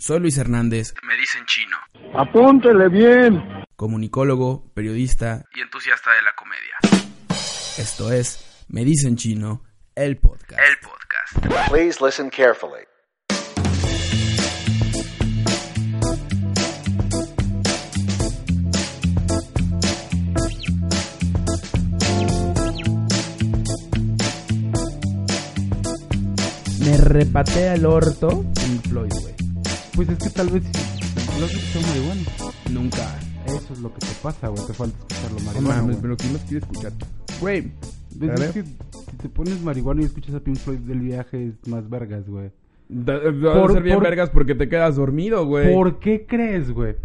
Soy Luis Hernández, Me dicen chino. Apúntele bien. comunicólogo, periodista. Y entusiasta de la comedia. Esto es Me dicen chino, el podcast. El podcast. Please listen carefully. Me repatea el orto Pink Floyd, güey. Pues es que tal vez. Lo has escuchado marihuana. Nunca. Eso es lo que te pasa, güey. Te falta escucharlo No marihuana. mames, güey. pero ¿quién más quiere escuchar? Güey, Pues es que si te pones marihuana y escuchas a Pink Floyd del viaje es más vergas, güey. va a Por- ser bien por- vergas porque te quedas dormido, güey. ¿Por qué crees, güey,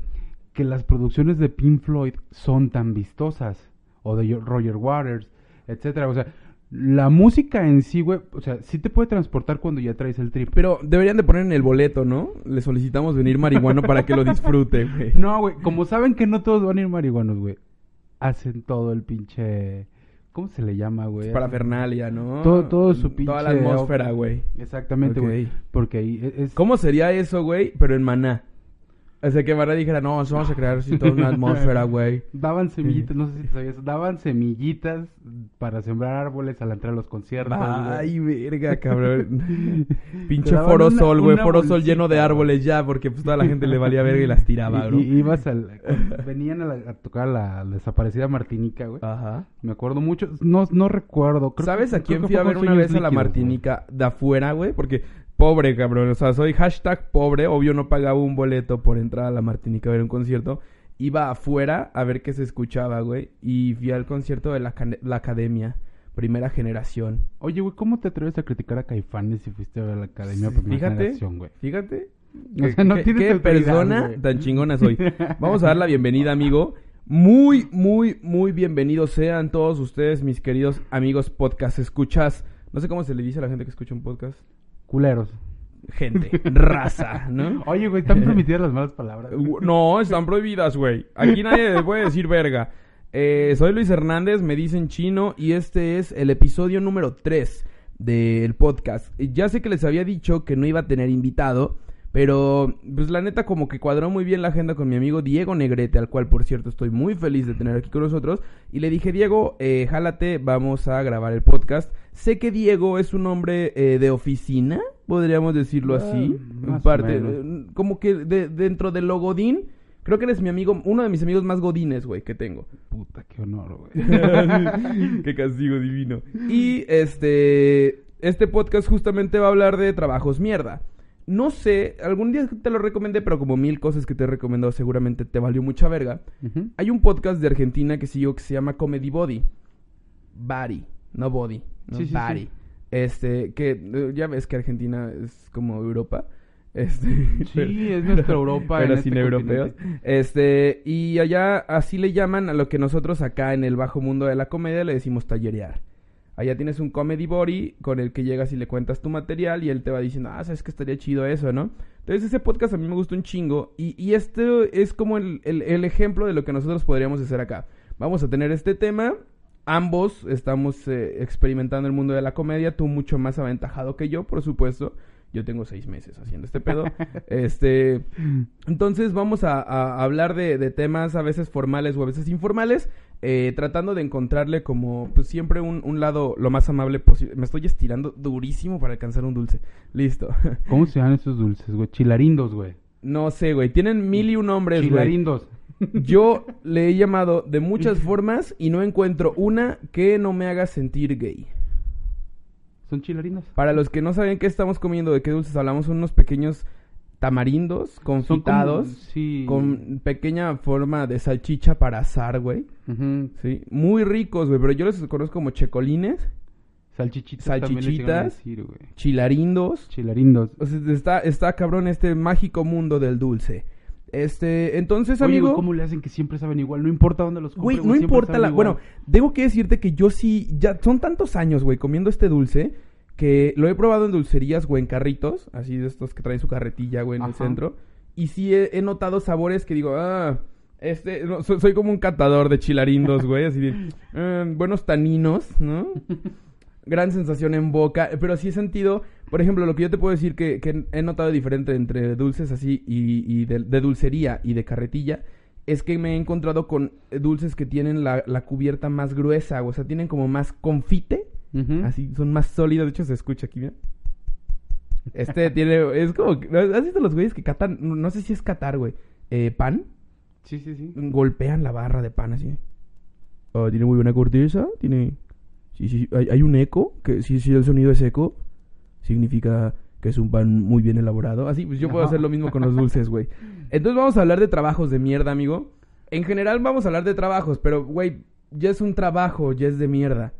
que las producciones de Pink Floyd son tan vistosas? O de Roger Waters, etcétera. O sea, la música en sí, güey, o sea, sí te puede transportar cuando ya traes el trip. Pero deberían de poner en el boleto, ¿no? Le solicitamos venir marihuano para que lo disfrute, güey. No, güey, como saben que no todos van a ir marihuanos, güey, hacen todo el pinche... ¿Cómo se le llama, güey? Para Fernalia, ¿no? Todo- todo su Toda la pinche atmósfera, güey. Exactamente, güey. Porque ahí e-, es... ¿Cómo sería eso, güey? Pero en Maná. O sea, que Maná dijera, no, vamos a crear así toda una atmósfera, güey. Daban semillitas, no sé si te sabías, daban semillitas para sembrar árboles al entrar a los conciertos. güey. Ay, verga, cabrón. Pinche Te daban Foro una- Sol, güey. una Foro Sol lleno de árboles ya, porque pues toda la gente le valía verga y las tiraba, Y- ¿no? y- ibas al... venían a, la- a tocar la, la desaparecida Martinica, güey. Ajá. Me acuerdo mucho, no, no recuerdo. creo ¿Sabes que- a quién fui a ver una vez a la. Martinica de afuera, güey? Porque pobre, cabrón. O sea, soy hashtag pobre. Obvio no pagaba un boleto por entrar a la Martinica a ver un concierto. Iba afuera a ver qué se escuchaba, güey. Y fui al concierto de la, la Academia. Primera generación. Oye, güey, ¿cómo te atreves a criticar a Caifanes si fuiste a ver la Academia Primera Fíjate, Generación, güey? fíjate. O ¿Qué, sea, no qué- tienes qué persona tan chingona soy? Vamos a dar la bienvenida, amigo. Muy, muy, muy bienvenidos sean todos ustedes, mis queridos amigos podcast escuchas. No sé cómo se le dice a la gente que escucha un podcast. Culeros. Gente, raza, ¿no? Oye, güey, están permitidas las malas palabras. No, están prohibidas, güey. Aquí nadie le puede decir verga. Eh, soy Luis Hernández, me dicen chino, y este es el episodio número 3 del podcast. Ya sé que les había dicho que no iba a tener invitado, pero pues la neta como que cuadró muy bien la agenda con mi amigo Diego Negrete, al cual por cierto estoy muy feliz de tener aquí con nosotros. Y le dije, Diego, eh, jálate, vamos a grabar el podcast. Sé que Diego es un hombre eh, de oficina, podríamos decirlo Ah, así. o parte, eh, como que de- dentro de lo godín, creo que eres mi amigo, uno de mis amigos más godines, güey, que tengo. Puta, qué honor, güey. Qué castigo divino. Y este, este podcast justamente va a hablar de trabajos mierda. No sé, algún día te lo recomendé, pero como mil cosas que te he recomendado seguramente te valió mucha verga. Hay un podcast de Argentina que sigo que se llama Comedy Body. Body, no body, no Sí, sí, body. sí. Este, que eh, ya ves que Argentina es como Europa. Este, Sí, es nuestra Europa pero en sin este europeos. continente. Este, y allá así le llaman a lo que nosotros acá en el bajo mundo de la comedia le decimos tallerear. Allá tienes un comedy body con el que llegas y le cuentas tu material y él te va diciendo, ah, sabes que estaría chido eso, ¿no? Entonces ese podcast a mí me gusta un chingo y, y este es como el, el- el ejemplo de lo que nosotros podríamos hacer acá. Vamos a tener este tema, ambos estamos eh, experimentando el mundo de la comedia, tú mucho más aventajado que yo, por supuesto. Yo tengo seis meses haciendo este pedo. este, entonces vamos a, a hablar de, de temas a veces formales o a veces informales, eh, tratando de encontrarle como pues siempre un, un lado lo más amable posible. Me estoy estirando durísimo para alcanzar un dulce. Listo. ¿Cómo se llaman esos dulces, güey? Chilarindos, güey. no sé, güey. Tienen mil y un nombres, güey. Chilarindos. Yo le he llamado de muchas formas y no encuentro una que no me haga sentir gay. Son. Para los que no saben qué estamos comiendo, de qué dulces hablamos, son unos pequeños tamarindos como- confitados sí. con pequeña forma de salchicha para asar, güey. Sí, muy ricos, güey, pero yo los conozco como checolines, Salchichitas. decir, güey. chilarindos. Chilarindos. O sea, está, está cabrón este mágico mundo del dulce. Este, entonces, Oye, amigo. güey, ¿cómo le hacen que siempre saben igual? No importa dónde los Güey, compre, no importa saben la... igual. Bueno, tengo que decirte que yo sí... Ya son tantos años, güey, comiendo este dulce que lo he probado en dulcerías, güey, en carritos. Así de estos que traen su carretilla, güey, en el centro. Y sí he, he notado sabores que digo, ah... Este, no, soy, soy como un catador de chilarindos, güey, así de... "Ah, buenos taninos, ¿no? gran sensación en boca, pero sí he sentido, por ejemplo, lo que yo te puedo decir que, que he notado diferente entre dulces así y, y de, de dulcería y de carretilla, es que me he encontrado con dulces que tienen la, la cubierta más gruesa, o sea, tienen como más confite, Así, son más sólidos, de hecho se escucha aquí, mira. Este tiene, es como, ¿has visto los güeyes que catan, no sé si es catar, güey, eh, pan? Sí, sí, sí. golpean la barra de pan así. Ah, tiene muy buena corteza, tiene... Sí, sí, hay, hay un eco, que si, si el sonido es eco, significa que es un pan muy bien elaborado. Así, pues yo puedo hacer lo mismo con los dulces, güey. Entonces vamos a hablar de trabajos de mierda, amigo. En general vamos a hablar de trabajos, pero, güey, ya es un trabajo, ya es de mierda.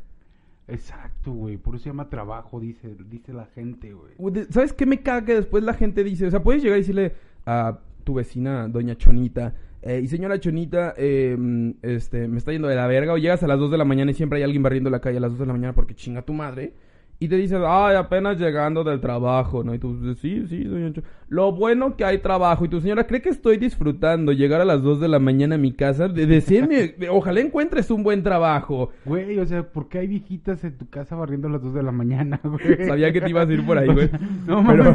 Exacto, güey. Por eso se llama trabajo, dice, dice la gente, güey. ¿Sabes qué me caga que después la gente dice? O sea, puedes llegar y decirle a tu vecina, doña Chonita, eh, y señora Chonita, eh, este, me está yendo de la verga, o llegas a las 2 de la mañana y siempre hay alguien barriendo la calle a las 2 de la mañana porque chinga tu madre, y te dice, ay, apenas llegando del trabajo, ¿no? Y tú, sí, sí, doña Lo bueno que hay trabajo, y tu señora, ¿cree que estoy disfrutando llegar a las 2 de la mañana a mi casa? De decirme, ojalá encuentres un buen trabajo. Güey, o sea, ¿por qué hay viejitas en tu casa barriendo a las 2 de la mañana, güey? Sabía que te ibas a ir por ahí, güey. No Pero-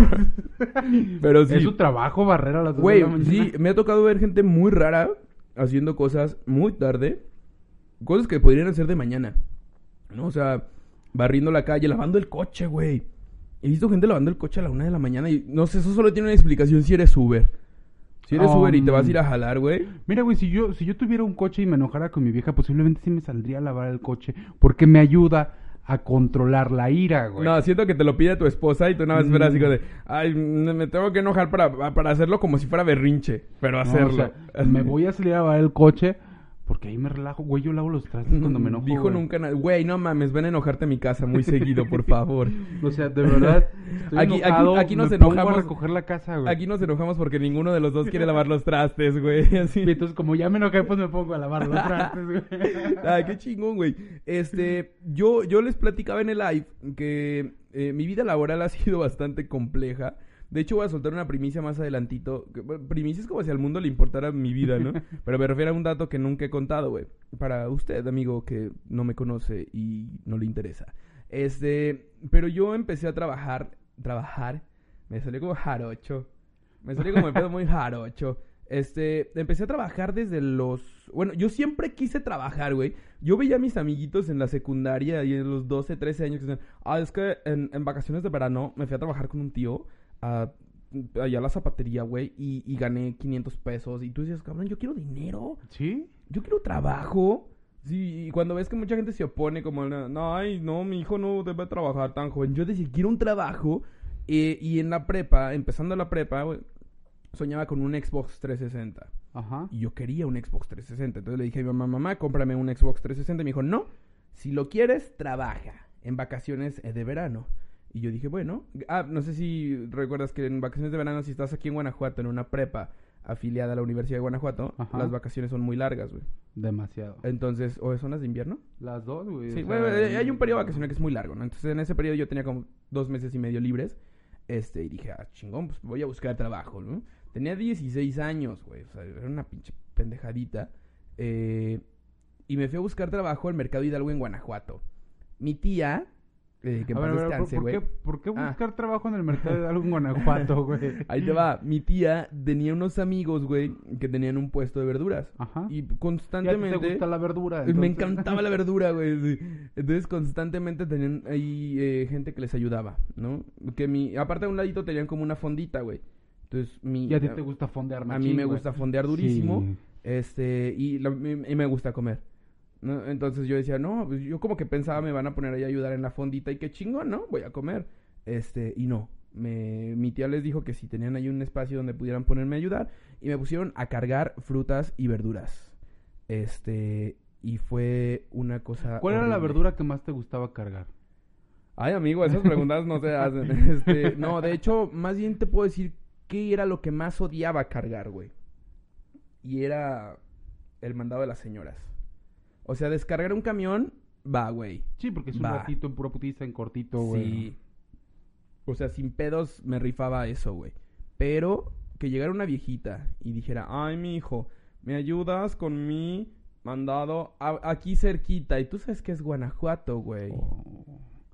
pero sí. Es su trabajo barrer a las 2 de Güey, la mañana. sí, me ha tocado ver gente muy rara haciendo cosas muy tarde. Cosas que podrían hacer de mañana. ¿No? O sea, barriendo la calle, lavando el coche, güey. He visto gente lavando el coche a la una de la mañana y no sé, eso solo tiene una explicación si eres Uber. Si eres Um, Uber y te vas a ir a jalar, güey. Mira, güey, si yo, si yo tuviera un coche y me enojara con mi vieja, posiblemente sí me saldría a lavar el coche. Porque me ayuda a controlar la ira, güey. No, siento que te lo pide tu esposa y tú nada más esperas así Mm. como de, ay, me tengo que enojar para, para hacerlo como si fuera berrinche, pero No, hacerlo. o sea, me voy a salir a lavar el coche porque ahí me relajo. Güey, yo lavo los trastes cuando me enojo, Dijo güey. nunca nada. Güey, no mames, ven a enojarte a mi casa muy seguido, por favor. O sea, de verdad, estoy Aquí- aquí- enojado, aquí nos me pongo enojamos- a recoger la casa, güey. Aquí nos enojamos porque ninguno de los dos quiere lavar los trastes, güey. Así. Y entonces, como ya me enojé, pues me pongo a lavar los trastes, güey. Ay, qué chingón, güey. Este, yo, yo les platicaba en el live que eh, mi vida laboral ha sido bastante compleja. De hecho, voy a soltar una primicia más adelantito. Primicia es como si al mundo le importara mi vida, ¿no? Pero me refiero a un dato que nunca he contado, güey. Para usted, amigo, que no me conoce y no le interesa. Este, pero yo empecé a trabajar, trabajar, me salió como jarocho. Me salió como el pedo muy jarocho. Este, empecé a trabajar desde los... Bueno, yo siempre quise trabajar, güey. Yo veía a mis amiguitos en la secundaria y en los 12, 13 años que decían, ah, es que en, en vacaciones de verano me fui a trabajar con un tío a, allá a la zapatería, güey, y, y gané 500 pesos. Y tú decías, cabrón, yo quiero dinero, ¿Sí? yo quiero trabajo. Sí, y cuando ves que mucha gente se opone como, no, ay, no, mi hijo no debe trabajar tan joven. Yo decía, quiero un trabajo. eh, y en la prepa, empezando la prepa, güey, soñaba con un Xbox 360. Ajá. Y yo quería un Xbox 360. Entonces le dije a mi mamá, mamá, cómprame un Xbox 360. Y me dijo, no, si lo quieres, trabaja en vacaciones eh, de verano. Y yo dije, bueno, ah, no sé si recuerdas que en vacaciones de verano, si estás aquí en Guanajuato, en una prepa afiliada a la Universidad de Guanajuato, Ajá. las vacaciones son muy largas, güey. Demasiado. Entonces, ¿o son las de invierno? Las dos, güey. Sí, bueno, sea, eh, hay un periodo vacacional que es muy largo, ¿no? Entonces, en ese periodo yo tenía como dos meses y medio libres. Este, y dije, ah, chingón, pues voy a buscar trabajo, ¿no? Tenía 16 años, güey. O sea, era una pinche pendejadita. Eh, y me fui a buscar trabajo al Mercado Hidalgo en Guanajuato. Mi tía, eh, que A ver, a ver, ¿por- descanse, ¿por, qué, ¿por qué Ah. buscar trabajo en el mercado de algo en Guanajuato, güey? Ahí te va. Mi tía tenía unos amigos, güey, que tenían un puesto de verduras. Ajá. Y ¿Y a ti constantemente... te gusta la verdura? Me encantaba la verdura, güey. sí. Entonces constantemente tenían ahí eh, gente que les ayudaba, ¿no? Que mi, aparte de un ladito tenían como una fondita, güey. Entonces mi, ¿Y a ti te gusta fondear a mí me güey? gusta fondear durísimo, Sí. este y, la- y- y me gusta comer. ¿No? Entonces yo decía, no, pues yo como que pensaba me van a poner ahí a ayudar en la fondita y qué chingón, ¿no? Voy a comer. Este, y no. Me, mi tía les dijo que si tenían ahí un espacio donde pudieran ponerme a ayudar y me pusieron a cargar frutas y verduras. Este, y fue una cosa ¿Cuál era la verdura que más te gustaba cargar? Ay, amigo, esas preguntas no se hacen. Este, no, de hecho, más bien te puedo decir qué era lo que más odiaba cargar, güey. Y era el mandado de las señoras. O sea, descargar un camión, va, güey. Sí, porque es un Va. ratito en pura putiza, en cortito, güey. Sí. O sea, sin pedos me rifaba eso, güey. Pero que llegara una viejita y dijera, ay, mi hijo, ¿me ayudas con mi mandado a- aquí cerquita? Y tú sabes que es Guanajuato, güey. Oh.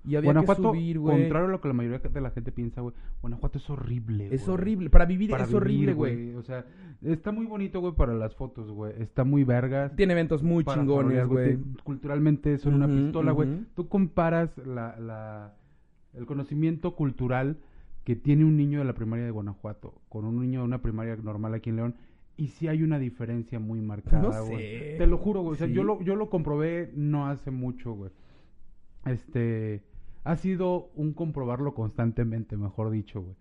Y había Guanajuato, que subir, güey. contrario a lo que la mayoría de la gente piensa, güey, Guanajuato es horrible, Es horrible. Para vivir Para es vivir, horrible, güey. O sea, está muy bonito, güey, para las fotos, güey. Está muy vergas. Tiene eventos muy chingones, güey. Te- Culturalmente son una pistola, güey. Tú comparas la, la, el conocimiento cultural que tiene un niño de la primaria de Guanajuato con un niño de una primaria normal aquí en León. Y sí hay una diferencia muy marcada, No güey. sé. Te lo juro, güey. O sea, Sí. yo lo, yo lo comprobé no hace mucho, güey. Este, ha sido un comprobarlo constantemente, mejor dicho, güey.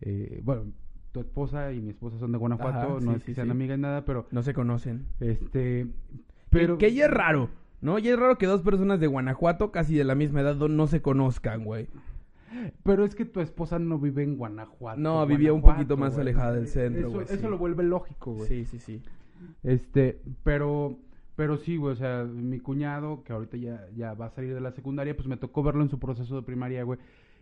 Eh, bueno, tu esposa y mi esposa son de Guanajuato, Ajá, no sí, es que sí, sean sí. amigas ni nada, pero No se conocen. este, Pero que ya es raro, ¿no? Ya es raro que dos personas de Guanajuato, casi de la misma edad, no se conozcan, güey. Pero es que tu esposa no vive en Guanajuato. No, vivía un poquito más güey. alejada del centro, Eso, güey, eso lo vuelve lógico, güey. Sí, sí, sí. Este, pero, pero sí, güey, o sea, mi cuñado, que ahorita ya, ya va a salir de la secundaria, pues me tocó verlo en su proceso de primaria, güey.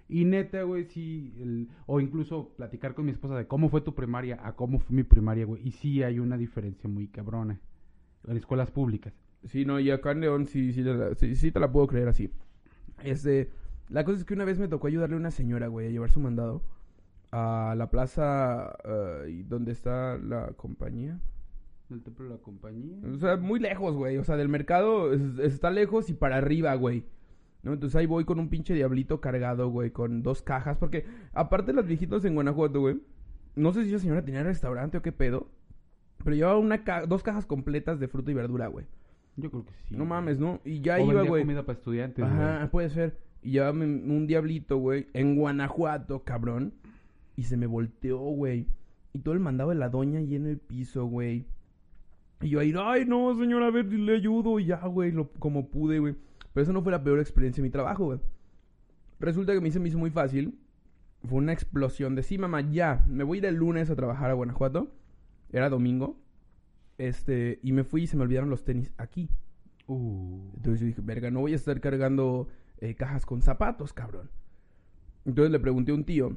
Y neta, güey, sí, el- o incluso platicar con mi esposa de cómo fue tu primaria a cómo fue mi primaria, güey. Y sí hay una diferencia muy cabrona en escuelas públicas. Sí, no, y acá en León sí, sí, sí, sí te la puedo creer así. Este, la cosa es que una vez me tocó ayudarle a una señora, güey, a llevar su mandado a la plaza eh, donde está la compañía. ¿El templo de la compañía? O sea, muy lejos, güey. O sea, del mercado es- está lejos y para arriba, güey. ¿No? Entonces ahí voy con un pinche diablito cargado, güey, con dos cajas. Porque aparte las viejitas en Guanajuato, güey. No sé si esa señora tenía restaurante o qué pedo. Pero llevaba una ca- dos cajas completas de fruta y verdura, güey. Yo creo que sí. no güey. mames, ¿no? Y ya O iba, güey. comida para estudiantes, Ajá, güey. puede ser. Y llevaba un un diablito, güey, en Guanajuato, cabrón. Y se me volteó, güey. Y todo el mandado de la doña ahí en el piso, güey. Y yo ahí, ay, no, señora, a ver, le ayudo. Y ya, güey, lo, como pude, güey. Pero eso no fue la peor experiencia de mi trabajo, güey. Resulta que a mí se me hizo muy fácil. Fue una explosión de, sí, mamá, ya, me voy a ir el lunes a trabajar a Guanajuato. Era domingo. Este, y me fui y se me olvidaron los tenis aquí. Uh. Entonces yo dije, verga, no voy a estar cargando eh, cajas con zapatos, cabrón. Entonces le pregunté a un tío,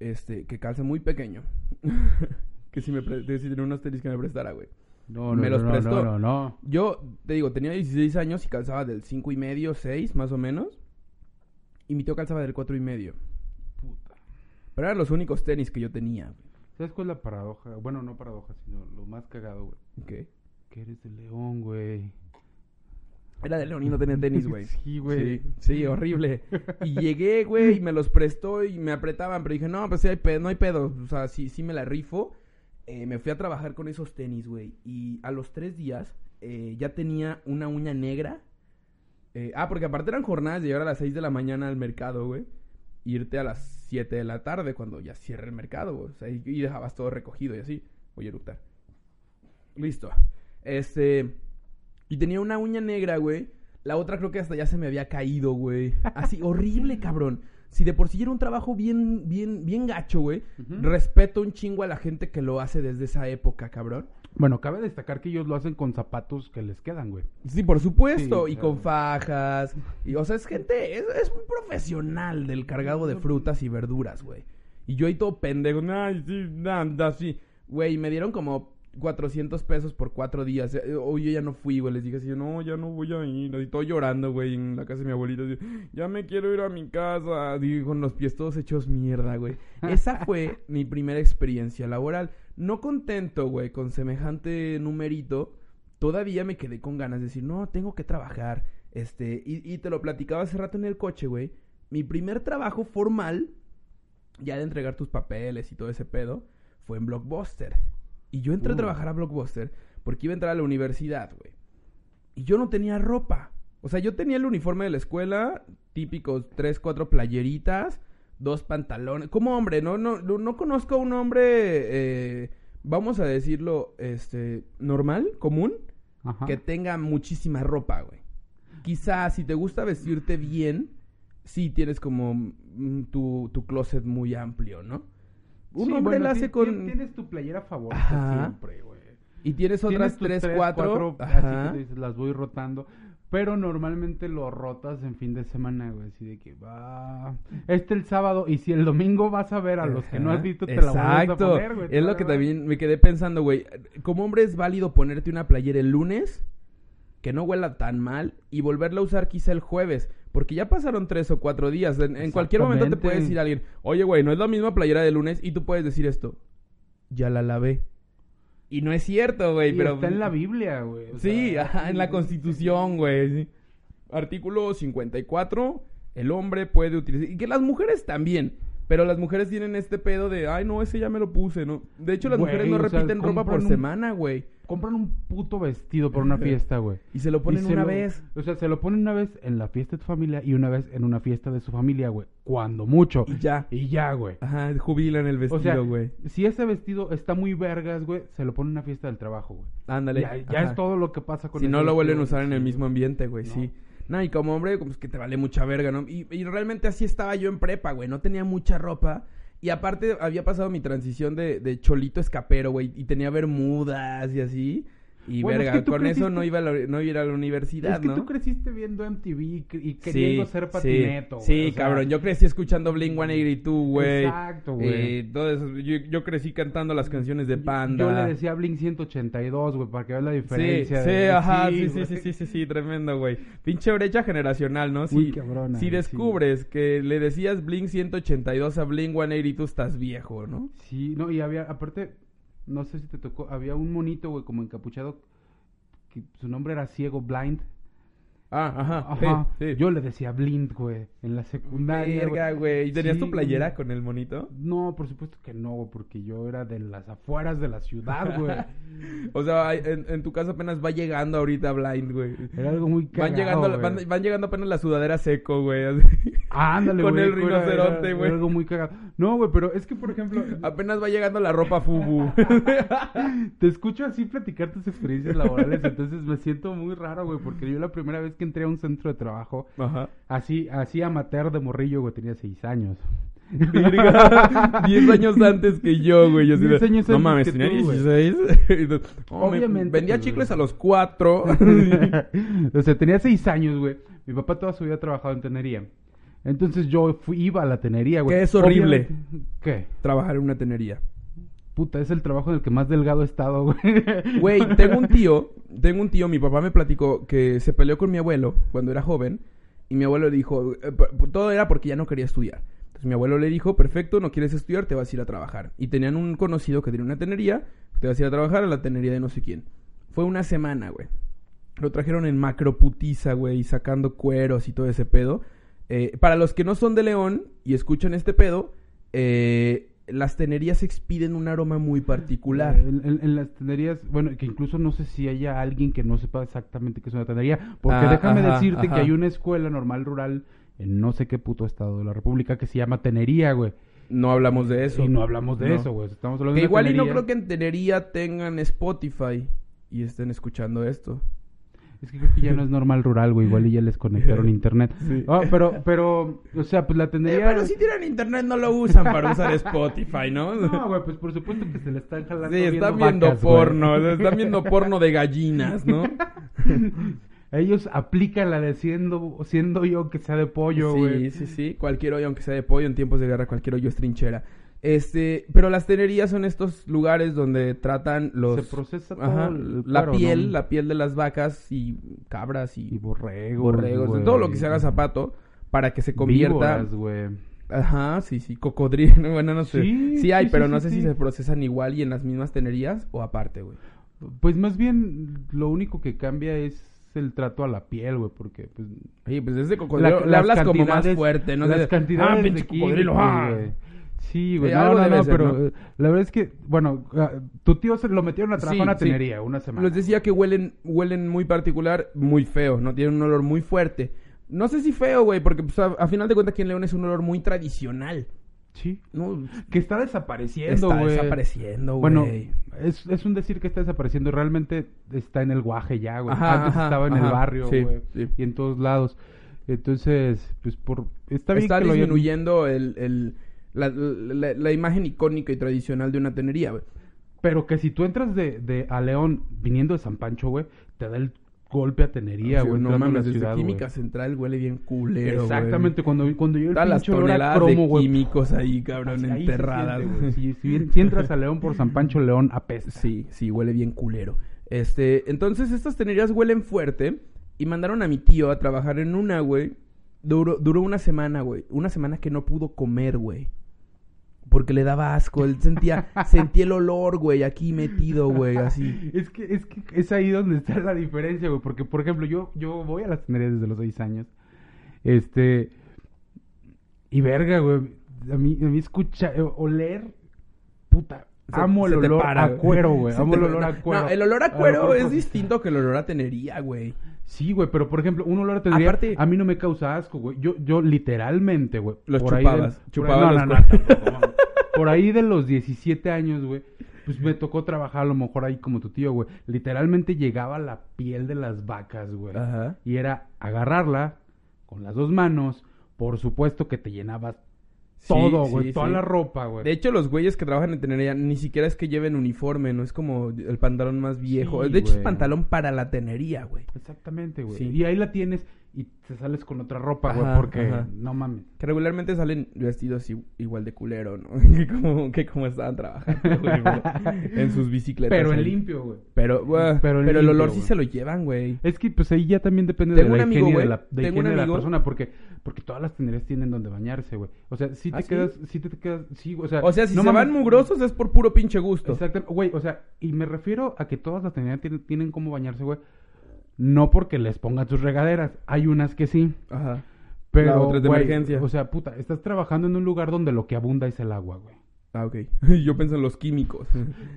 este, que calza muy pequeño, que si me que si tenía unos tenis que me prestara, güey. No, no, Me los no, prestó. no, no, no. Yo, te digo, tenía 16 años y calzaba del 5 y medio, 6, más o menos. Y mi tío calzaba del 4 y medio. Puta. Pero eran los únicos tenis que yo tenía, güey. ¿Sabes cuál es la paradoja? Bueno, no paradoja, sino lo más cagado, güey. Ok. Que eres de León, güey. Era de León y no tenía tenis, güey. Sí, güey. Sí, sí, horrible. Y llegué, güey, y me los prestó y me apretaban, pero dije, no, pues sí hay pedo, no hay pedo. O sea, sí, sí me la rifo. Eh, me fui a trabajar con esos tenis, güey. Y a los tres días eh, ya tenía una uña negra. Eh, ah, porque aparte eran jornadas de llegar a las 6 de la mañana al mercado, güey. Irte a las 7 de la tarde cuando ya cierra el mercado, güey. Y dejabas todo recogido y así. Voy a eructar. Listo. Este. Y tenía una uña negra, güey. La otra creo que hasta ya se me había caído, güey. Así, horrible, cabrón. Si de por sí era un trabajo bien, bien, bien gacho, güey. Respeto un chingo a la gente que lo hace desde esa época, cabrón. Bueno, cabe destacar que ellos lo hacen con zapatos que les quedan, güey. Sí, por supuesto. Sí, y claro. con fajas. Y, o sea, es gente, es, es un profesional del cargado de frutas y verduras, güey. Y yo ahí todo pendejo. Ay, sí, anda, sí. Güey, me dieron como 400 pesos por cuatro días. Eh, Hoy yo ya no fui, güey. Les dije así, no, ya no voy a ir. Y todo llorando, güey, en la casa de mi abuelita. así, ya me quiero ir a mi casa. Digo, con los pies todos hechos mierda, güey. Esa fue mi primera experiencia laboral. No contento, güey, con semejante numerito todavía me quedé con ganas de decir, no, tengo que trabajar. Este, y, y te lo platicaba hace rato en el coche, güey. Mi primer trabajo formal, ya de entregar tus papeles y todo ese pedo, fue en Blockbuster. Y yo entré a Uh. trabajar a Blockbuster porque iba a entrar a la universidad, güey. Y yo no tenía ropa. O sea, yo tenía el uniforme de la escuela, típicos tres, cuatro playeritas, dos pantalones. Como hombre, no, no, no, no conozco a un hombre, eh, vamos a decirlo, este, normal, común, Ajá. que tenga muchísima ropa, güey. Quizás si te gusta vestirte bien, sí tienes como mm, tu, tu closet muy amplio, ¿no? Un Sí, hombre bueno, la hace con... Tienes tu playera favorita siempre, güey. Y tienes Tienes otras tus tres, tres, cuatro... así Ajá. que dices, las voy rotando. Pero normalmente lo rotas en fin de semana, güey. Así de que va. Este el sábado. Y si el domingo vas a ver a los que no has visto, te la vuelves a Exacto. poner, güey. Es lo que también me quedé pensando, güey. Como hombre es válido ponerte una playera el lunes que no huela tan mal y volverla a usar quizá el jueves. Porque ya pasaron tres o cuatro días. En, en cualquier momento te puede decir alguien, oye, güey, no es la misma playera de lunes. Y tú puedes decir esto, ya la lavé. Y no es cierto, güey, pero... está en la Biblia, güey. Sí, sea, ajá, en la Constitución, güey. sí. Artículo 54, el hombre puede utilizar... Y que las mujeres también. Pero las mujeres tienen este pedo de, ay, no, ese ya me lo puse, ¿no? De hecho, las Güey, mujeres no sea, repiten ropa por un- semana, güey. Compran un puto vestido para una fiesta, güey. Y se lo ponen una lo- vez. O sea, se lo ponen una vez en la fiesta de tu familia y una vez en una fiesta de su familia, güey. Cuando mucho. Y ya. Y ya, güey. Ajá, jubilan el O sea, vestido, güey. si ese vestido está muy vergas, güey, se lo pone en una fiesta del trabajo, güey. Ándale. Ya, ya es todo lo que pasa con Si ese no lo vuelven a usar en el mismo ambiente, güey, No. sí. No, y como hombre, como es que te vale mucha verga, ¿no? Y, y realmente así estaba yo en prepa, güey. No tenía mucha ropa. Y aparte había pasado mi transición de, de cholito escapero, güey. Y tenía bermudas y así. Y Bueno, es verga, que con eso no iba, a la, no iba a ir a la universidad, Es que ¿no? tú creciste viendo MTV y queriendo ser patineto, Sí, güey, sí sea, cabrón. Yo crecí escuchando Blink 182, güey. Exacto, güey. Eh, todo eso. Yo, yo crecí cantando las canciones de Panda. Yo le decía Blink 182, güey, para que veas la Sí, diferencia. sí, de- ajá, sí, sí, sí, sí, sí, sí, tremendo, güey. Pinche brecha generacional, ¿no? Si, Muy cabrona, si descubres que le decías Blink 182 a Blink 182, estás viejo, ¿no? Sí, no, y había, aparte, no sé si te tocó, había un monito, güey, como encapuchado, que su nombre era Ciego Blind. Ah, ajá, Ajá. sí, sí. Yo le decía Blind, güey, en la secundaria. Verga, güey. ¿Y tenías Sí, tu playera güey. con el monito? No, por supuesto que no, güey, porque yo era de las afueras de la ciudad, güey. O sea, en, en tu casa apenas va llegando ahorita Blind, güey. Era algo muy cagado, Van llegando, güey. van, van llegando apenas la sudadera seco, güey. así. Ándale, con güey, el era- era- rinoceronte, era güey. algo muy cagado. No, güey, pero es que, por ejemplo, Apenas va llegando la ropa fubu. te escucho así platicar tus experiencias laborales, entonces me siento muy raro, güey, porque yo la primera vez que entré a un centro de trabajo, Ajá. así, así amateur de morrillo, güey, tenía seis años. 10 años antes que yo, güey. Yo Diez años no mames, tenía tú, güey. 16. Y tú, "Oh, me- Obviamente, Vendía pues, chicles güey. a los 4. o sea, tenía seis años, güey. Mi papá toda su vida ha trabajado en tenería. Entonces yo fui, iba a la tenería, güey. Que es horrible. Obviamente- ¿Qué? Trabajar en una tenería. Puta, es el trabajo en el que más delgado he estado, güey. Güey, tengo un tío, tengo un tío, mi papá me platicó que se peleó con mi abuelo cuando era joven. Y mi abuelo le dijo, eh, todo era porque ya no quería estudiar. Entonces mi abuelo le dijo, perfecto, no quieres estudiar, te vas a ir a trabajar. Y tenían un conocido que tenía una tenería, te vas a ir a trabajar a la tenería de no sé quién. Fue una semana, güey. Lo trajeron en macroputiza, güey, sacando cueros y todo ese pedo. Eh, para los que no son de León y escuchan este pedo, eh, las tenerías expiden un aroma muy particular. En, en- en las tenerías, bueno, que incluso no sé si haya alguien que no sepa exactamente qué es una tenería, porque Ah, déjame ajá, decirte ajá. que hay una escuela normal rural en no sé qué puto estado de la República que se llama Tenería, güey. No hablamos de eso. Y no hablamos de No. eso, güey. Estamos hablando Que de igual y no creo que en Tenería tengan Spotify y estén escuchando esto. Es que creo que ya no es normal rural, güey. Igual y ya les conectaron internet. Sí. Ah, pero, pero, o sea, pues la Eh, tenería... pero si tienen internet no lo usan para usar Spotify, ¿no? No, güey, pues por supuesto que se le están jalando sí, están viendo vacas, güey. porno, están viendo porno de gallinas, ¿no? Ellos aplican la de siendo, siendo yo que sea de pollo, güey. Sí, sí, sí. Cualquier hoyo, aunque sea de pollo, en tiempos de guerra, cualquier hoyo es trinchera. Este, pero las tenerías son estos lugares donde tratan los... Se procesa todo Ajá, el la cuero, piel, ¿no? la piel de las vacas y cabras y, Y borregos, borregos, de güey. todo lo que se haga zapato para que se convierta... Víboras, güey. Ajá, sí, sí, cocodrilo, bueno, no sé. Sí, Sí, hay, sí, pero sí, no sí, sé si sí. se procesan igual y en las mismas tenerías o aparte, güey. Pues más bien lo único que cambia es el trato a la piel, güey, porque pues Oye, pues ese cocodrilo la- le las hablas como más cantidades- fuerte, ¿no? Las De- cantidades ah, de pinche químicos, cocodrilo, ah. güey. Sí, güey. Sí, no, algo no, debe no, ser, pero ¿no? la verdad es que, bueno, ah, tu tío se lo metieron a trabajar Sí, una sí. tenería una semana. Les decía que huelen, huelen muy particular, muy feo, ¿no? Tienen un olor muy fuerte. No sé si feo, güey, porque pues, a, a final de cuentas aquí en León es un olor muy tradicional. Sí. ¿no? Que está desapareciendo, Está güey. desapareciendo, güey. Bueno, es, es un decir que está desapareciendo. Realmente está en el guaje ya, güey. Antes ajá, estaba en el barrio, Sí, güey. sí. Y en todos lados. Entonces, pues por... Está está, bien que lo hayan- disminuyendo el, el- la, la- la imagen icónica y tradicional de una tenería, güey. Pero que si tú entras de, de a León viniendo de San Pancho, güey, te da el golpe a tenería, güey. no a mames, desde ciudad, Química. Central huele bien culero, güey. Exactamente, cuando, cuando yo el Todas las pinche olor a toneladas cromo, güey. químicos ahí, cabrón, se enterradas. güey. Si, si, si entras a León por San Pancho, León apesta. Sí, sí, huele bien culero. Este, entonces estas tenerías huelen fuerte y mandaron a mi tío a trabajar en una, güey. Duró, duró una semana, güey. Una semana que no pudo comer, güey. Porque le daba asco. Él sentía, sentía el olor, güey, aquí metido, güey, así. Es que, es que es ahí donde está la diferencia, güey. Porque, por ejemplo, yo, yo voy a las tenerías desde los seis años. Este. Y verga, güey. A mí, a mí escucha, eh, oler. Puta. Se- amo el olor para, a cuero, güey. Amo te- el olor a cuero. no, el olor a cuero es distinto que el olor a tenería, güey. Sí, güey, pero por ejemplo, un olor a Aparte- a mí no me causa asco, güey. Yo, yo literalmente, güey. Los por ahí chupabas, por ahí- los no, tampoco. Por ahí de los 17 años, güey, pues me tocó trabajar a lo mejor ahí como tu tío, güey. Literalmente llegaba la piel de las vacas, güey. Ajá. Y era agarrarla con las dos manos. Por supuesto que te llenabas Todo, sí, güey. toda sí. la ropa, güey. De hecho, los güeyes que trabajan en tenería ni siquiera es que lleven uniforme, no es como el pantalón más viejo. De hecho, es pantalón para la tenería, güey. Exactamente, güey. Sí. Y ahí la tienes y te sales con otra ropa, güey, porque ajá. no mames. Que regularmente salen vestidos igual de culero, ¿no? que, como, que como estaban trabajando, güey, en sus bicicletas. Pero en limpio, güey. Pero, güey, Pero el olor sí se lo llevan, güey. Es que pues ahí ya también depende Tengo de la amigo, higiene de la, de tengo un higiene de la amigo- persona, porque porque todas las tenerías tienen donde bañarse, güey. O sea, si te ¿Ah, sí? quedas, si te quedas, sí, o sea, O sea, si no se mames. van mugrosos es por puro pinche gusto. Exacto, güey, o sea, y me refiero a que todas las tenerías tienen, tienen cómo bañarse, güey. No porque les pongan sus regaderas, hay unas que sí, Ajá. pero La otra es de güey, emergencia. O sea, puta, estás trabajando en un lugar donde lo que abunda es el agua, güey. Ah, ok. Yo pienso en los químicos.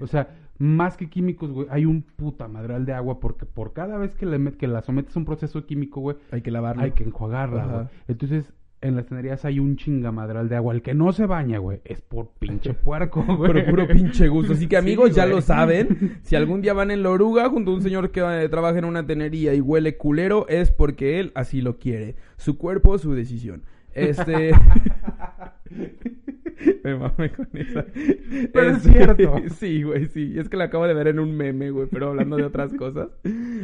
O sea, más que químicos, güey, hay un puta madral de agua porque por cada vez que, le met- que la sometes a un proceso químico, güey, Hay que lavarlo. hay que enjuagarla, güey. Entonces, en las tenerías hay un chingamadral de agua. El que no se baña, güey, es por pinche puerco, güey. Pero puro pinche gusto. Así que amigos, Sí, ya lo saben. Si algún día van en la oruga junto a un señor que eh, trabaja en una tenería y huele culero, es porque él así lo quiere. Su cuerpo, su decisión. Este. Me mame con esa. Pero es Este, cierto. Sí, güey, sí. Es que la acabo de ver en un meme, güey, pero hablando de otras cosas.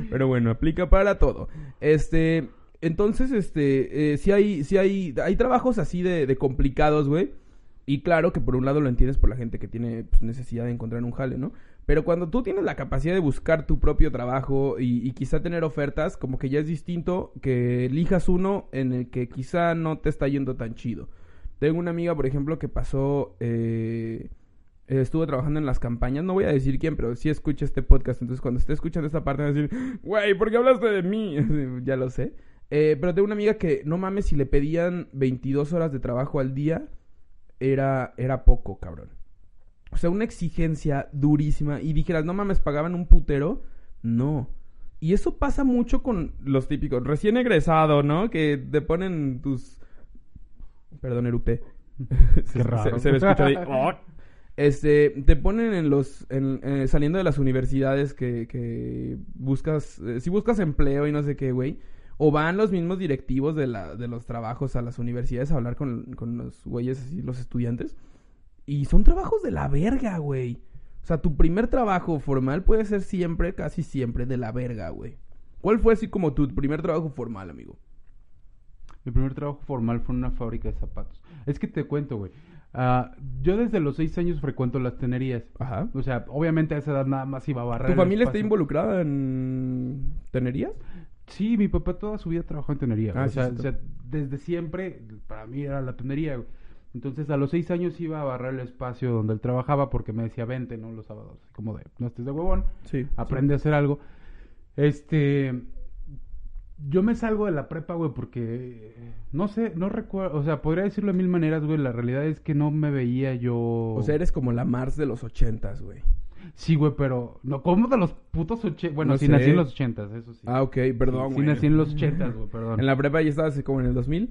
Pero bueno, aplica para todo. Este. Entonces, este. Eh, hay, sí hay. Hay trabajos así de, de complicados, güey. Y claro que por un lado lo entiendes por la gente que tiene pues, necesidad de encontrar un jale, ¿no? Pero cuando tú tienes la capacidad de buscar tu propio trabajo y, y quizá tener ofertas, como que ya es distinto que elijas uno en el que quizá no te está yendo tan chido. Tengo una amiga, por ejemplo, que pasó, eh, estuvo trabajando en las campañas, no voy a decir quién, pero sí escucha este podcast, entonces cuando esté escuchando esta parte va a decir, güey, ¿por qué hablaste de mí? ya lo sé. Eh, pero tengo una amiga que, no mames, si le pedían 22 horas de trabajo al día, era, era poco, cabrón. O sea, una exigencia durísima. Y dijeras, no mames, pagaban un putero. No. Y eso pasa mucho con los típicos. Recién egresado, ¿no? Que te ponen tus. Perdón, eructé. Se- Qué raro. Se, se me escuchó ahí. "Oh". Este, te ponen en los, en- eh, saliendo de las universidades que, que buscas, eh, si buscas empleo y no sé qué, güey, o van los mismos directivos de, la, de los trabajos a las universidades a hablar con, con los güeyes, así, los estudiantes, y son trabajos de la verga, güey. O sea, tu primer trabajo formal puede ser siempre, casi siempre, de la verga, güey. ¿Cuál fue así como tu primer trabajo formal, amigo? Mi primer trabajo formal fue en una fábrica de zapatos. Es que te cuento, güey. Ah, yo desde los seis años frecuento las tenerías. Ajá. O sea, obviamente a esa edad nada más iba a barrer. ¿Tu familia está involucrada en tenerías? Sí, mi papá toda su vida trabajó en tenería. Ah, o, sea, o sea, desde siempre, para mí era la tenería, güey. Entonces, a los seis años iba a barrer el espacio donde él trabajaba porque me decía, vente, ¿no? Los sábados. Como de, no estés de huevón, Sí. aprende a hacer algo. Este. Yo me salgo de la prepa, güey, porque. eh, No sé, no recuerdo. O sea, podría decirlo de mil maneras, güey. La realidad es que no me veía yo. O sea, eres como la Mars de los ochentas, güey. Sí, güey, pero. No, ¿cómo de los putos ochentas? Bueno, No sí, sé. nací en los ochentas, eso sí. Ah, ok, perdón, Sí, güey. nací en los ochentas, güey, perdón. ¿En la prepa ya estabas como en el 2000?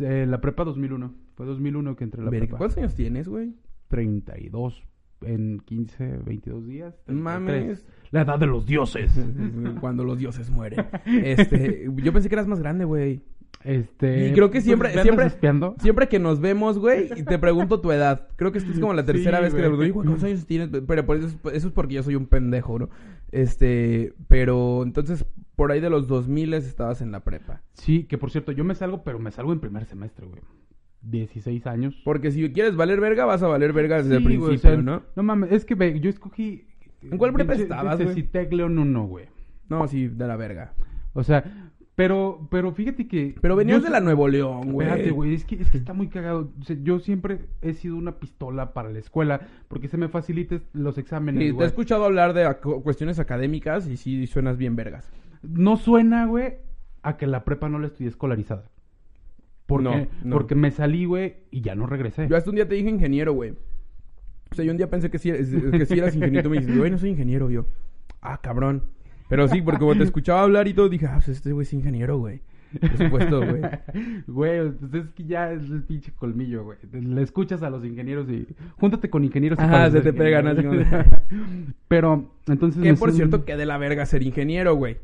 Eh, la prepa 2001. Fue 2001 que entré a la Verga, prepa. ¿Cuántos años tienes, güey? 32 en 15, 22 días. 33. Mames. La edad de los dioses. Cuando los dioses mueren. Este, yo pensé que eras más grande, güey. Este. Y creo que siempre, pues, ¿me siempre, espiando? siempre que nos vemos, güey, y te pregunto tu edad. Creo que esta es como la tercera Sí, vez que te güey. pregunto, "Oye, güey, ¿cuántos años tienes? Pero por eso, es- eso es porque yo soy un pendejo, ¿no? Este, pero entonces, por ahí de los 2000 estabas en la prepa. Sí, que por cierto, yo me salgo, pero me salgo en primer semestre, güey. 16 años. Porque si quieres valer verga, vas a valer verga desde el güey, principio, o sea, ¿no? No mames, es que ve, yo escogí. ¿En cuál prepa estabas, güey? Citec León 1, güey. No, sí, de la verga. O sea, pero, pero fíjate que... Pero venías yo de la Nuevo León, güey. Espérate, güey, es que, es que está muy cagado. O sea, yo siempre he sido una pistola para la escuela porque se me faciliten los exámenes, Sí, te he escuchado hablar de cuestiones académicas y sí suenas bien vergas. No suena, güey, a que la prepa no la estudié escolarizada. Porque, No, no. porque me salí, güey, y ya no regresé. Yo hasta un día te dije ingeniero, güey. O sea, yo un día pensé que sí, eres- que sí eras ingeniero. me dices, güey, no soy ingeniero. Yo, ah, cabrón. Pero sí, porque como te escuchaba hablar y todo, dije, ah, pues este güey es ingeniero, güey. Por supuesto, güey. Güey, pues es que ya es el pinche colmillo, güey. Le escuchas a los ingenieros y... Júntate con ingenieros y Ajá, se te pegan así Pero, entonces... Que por cierto, que de la verga ser ingeniero, güey.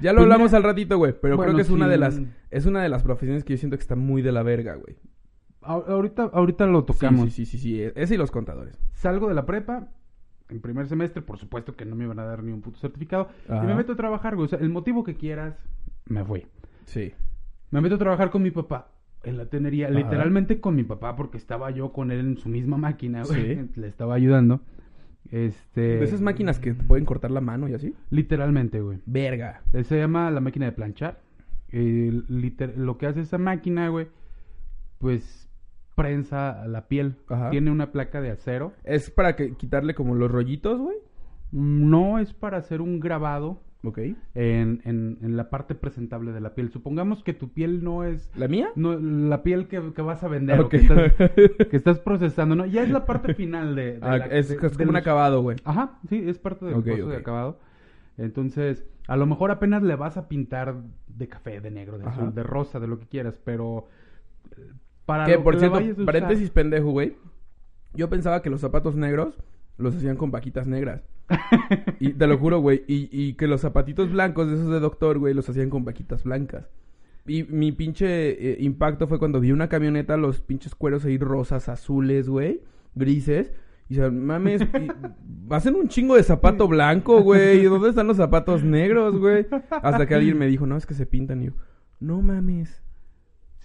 Ya lo Pues hablamos mira, al ratito, güey. Pero bueno, creo que es una sí. de las es una de las profesiones que yo siento que está muy de la verga, güey. Ahorita, ahorita lo Sí, tocamos. Sí, sí, sí, sí. Ese y los contadores. Salgo de la prepa, en primer semestre, por supuesto que no me iban a dar ni un puto certificado. Ajá. Y me meto a trabajar, güey. O sea, el motivo que quieras, me fui. Sí. Me meto a trabajar con mi papá en la tenería, Ajá. literalmente con mi papá, porque estaba yo con él en su misma máquina, güey. Sí. Le estaba ayudando. Este. De esas máquinas que te pueden cortar la mano y así. Literalmente, güey. Verga. Se llama la máquina de planchar. Eh, liter- lo que hace esa máquina, güey, pues prensa la piel. Ajá. Tiene una placa de acero. Es para que quitarle como los rollitos, güey. No es para hacer un grabado Ok. en, en, en la parte presentable de la piel. Supongamos que tu piel no es ¿La mía? no, la piel que, que vas a vender o que, estás, que estás procesando, ¿no? Ya es la parte final de... de Ah, la- es, de- es de como un los- acabado, güey. Ajá, sí, es parte del proceso de acabado. Entonces, a lo mejor apenas le vas a pintar de café, de negro, de azul, de rosa, de lo que quieras, pero... Para Que por le cierto, usar- paréntesis pendejo, güey. Yo pensaba que los zapatos negros los hacían con vaquitas negras. Y te lo juro, güey. Y, y que los zapatitos blancos de esos de doctor, güey, los hacían con vaquitas blancas. Y mi pinche eh, impacto fue cuando vi una camioneta, los pinches cueros ahí rosas, azules, güey, grises. Y o sea, mames, y- hacen un chingo de zapato blanco, güey. ¿Y ¿Dónde están los zapatos negros, güey? Hasta que alguien me dijo, no, es que se pintan. Y yo, no mames.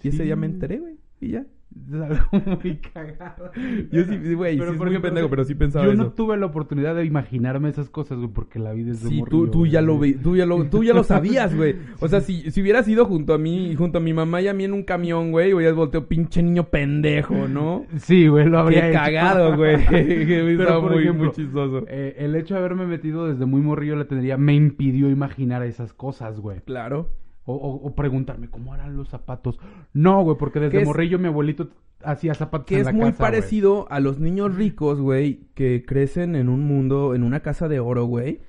Y ese día me enteré, güey. Y ya. Es algo muy cagado. Yo sí, güey, sí es muy pendejo, pero sí pensaba Yo eso. no tuve la oportunidad de imaginarme esas cosas, güey, porque la vi desde Sí, morrillo, tú, tú ya lo vi, tú ya lo, tú ya lo sabías, güey. O sea, si, si hubieras ido junto a mí, junto a mi mamá y a mí en un camión, güey, hubieras volteado pinche niño pendejo, ¿no? Sí, güey, lo habría Qué hecho. cagado, güey. Estaba muy, ejemplo, muy chistoso. eh, el hecho de haberme metido desde muy morrillo la tendría me impidió imaginar esas cosas, güey. Claro. O, o- o preguntarme cómo harán los zapatos. No, güey, porque Que desde es- morrillo mi abuelito hacía zapatos Que en es la muy casa, parecido a los niños ricos, güey, que crecen en un mundo, en una casa de oro, güey,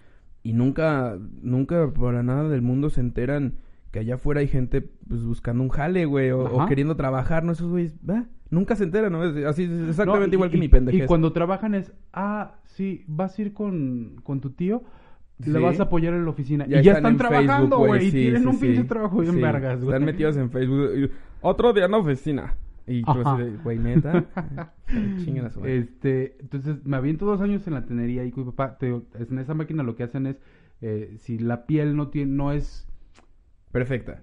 y nunca, nunca para nada del mundo se enteran que allá afuera hay gente pues buscando un jale, güey, o, queriendo trabajar, ¿no? Esos güeyes, nunca se enteran, ¿no? Es- así es No, exactamente y- igual que y- mi pendejez. Y cuando trabajan es, ah, sí, vas a ir con, con tu tío, le Sí. vas a apoyar en la oficina. Ya y ya están trabajando, Facebook, güey, y sí, tienen sí, un pinche trabajo bien vergas, güey. Están metidos en Facebook. Otro día en la oficina. Y tú así de, güey, neta. Este, entonces me aviento dos años en la tenería y mi papá, te en esa máquina lo que hacen es, eh, si la piel no tiene, no es, Perfecta.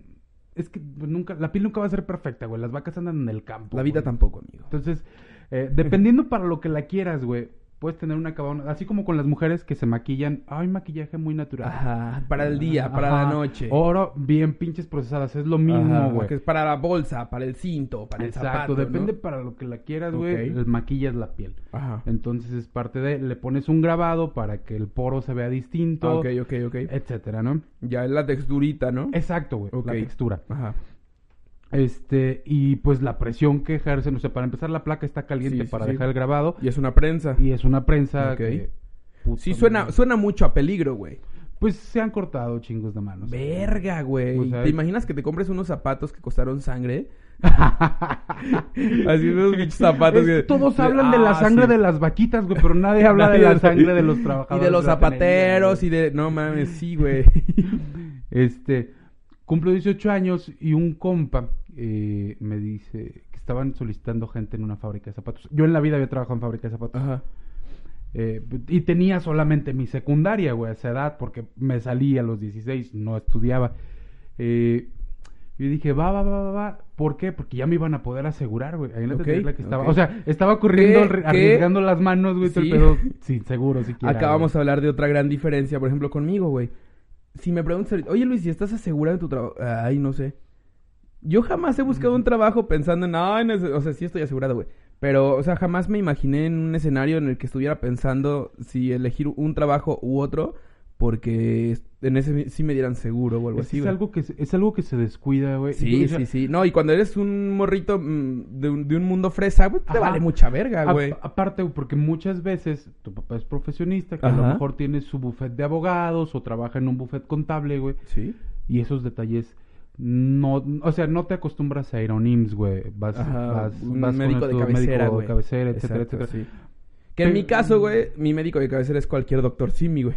es que pues, nunca, la piel nunca va a ser perfecta, güey, las vacas andan en el campo. La vida güey. tampoco, amigo. Entonces, eh, dependiendo para lo que la quieras, güey, puedes tener un acabado, así como con las mujeres que se maquillan, ay, maquillaje muy natural. Ajá, para el día, para la noche. Oro bien pinches procesadas, es lo mismo, güey. Que es para la bolsa, para el cinto, para el Exacto, zapato, ¿no? depende para lo que la quieras, güey, el maquillas la piel. Ajá. Entonces es parte de, le pones un grabado para que el poro se vea distinto, Ah, ok, ok, ok. etcétera, ¿no? Ya es la texturita, ¿no? Exacto, güey, Ok. la textura. Ajá. Este, y pues la presión que ejercen, o sea, para empezar la placa está caliente Sí, sí, para sí. dejar el grabado Y es una prensa. y es una prensa que Sí, suena, madre. suena mucho a peligro, güey. Pues se han cortado chingos de manos. Verga, güey. O sea, ¿Te imaginas que te compres unos zapatos que costaron sangre? Así unos pinches zapatos Es que que... todos hablan de la Ah, sangre sí. de las vaquitas, güey, pero nadie habla de la sangre de los trabajadores. Y de los zapateros y de... No mames, sí, güey. Este, cumplo 18 años y un compa eh, me dice que estaban solicitando gente en una fábrica de zapatos. Yo en la vida había trabajado en fábrica de zapatos. Ajá. Eh, y tenía solamente mi secundaria, güey, a esa edad, porque me salí a los 16, no estudiaba. Eh, Y dije, va, va, va, va, va. ¿Por qué? Porque ya me iban a poder asegurar, güey. Ahí que estaba. O sea, estaba corriendo, ¿Qué? arri- ¿Qué? arriesgando las manos, güey, Sí. pedo sin seguro siquiera. Acá vamos güey. a hablar de otra gran diferencia, por ejemplo, conmigo, güey. Si me preguntas, oye Luis, ¿y estás asegurado en tu trabajo? Ay, no sé. Yo jamás he buscado un trabajo pensando en, ay, no sé", o sea, sí estoy asegurado, güey. Pero, o sea, jamás me imaginé en un escenario en el que estuviera pensando si elegir un trabajo u otro, porque en ese sí me dieran seguro o algo Es, así, es algo que se, es algo que se descuida, güey. Sí, sí, sí. No, y cuando eres un morrito mm, de un, de un mundo fresa, güey, te vale mucha verga, güey. aparte, porque muchas veces tu papá es profesionista, que a lo mejor tiene su buffet de abogados o trabaja en un buffet contable, güey. Sí. Y esos detalles no, o sea, no te acostumbras a ir a un IMSS, güey. Vas, Ajá, vas, un vas médico de cabecera, médico de cabecera, etcétera, Exacto, etcétera. sí. Que en mi caso, güey, mi médico de cabecera es cualquier doctor Simi, güey.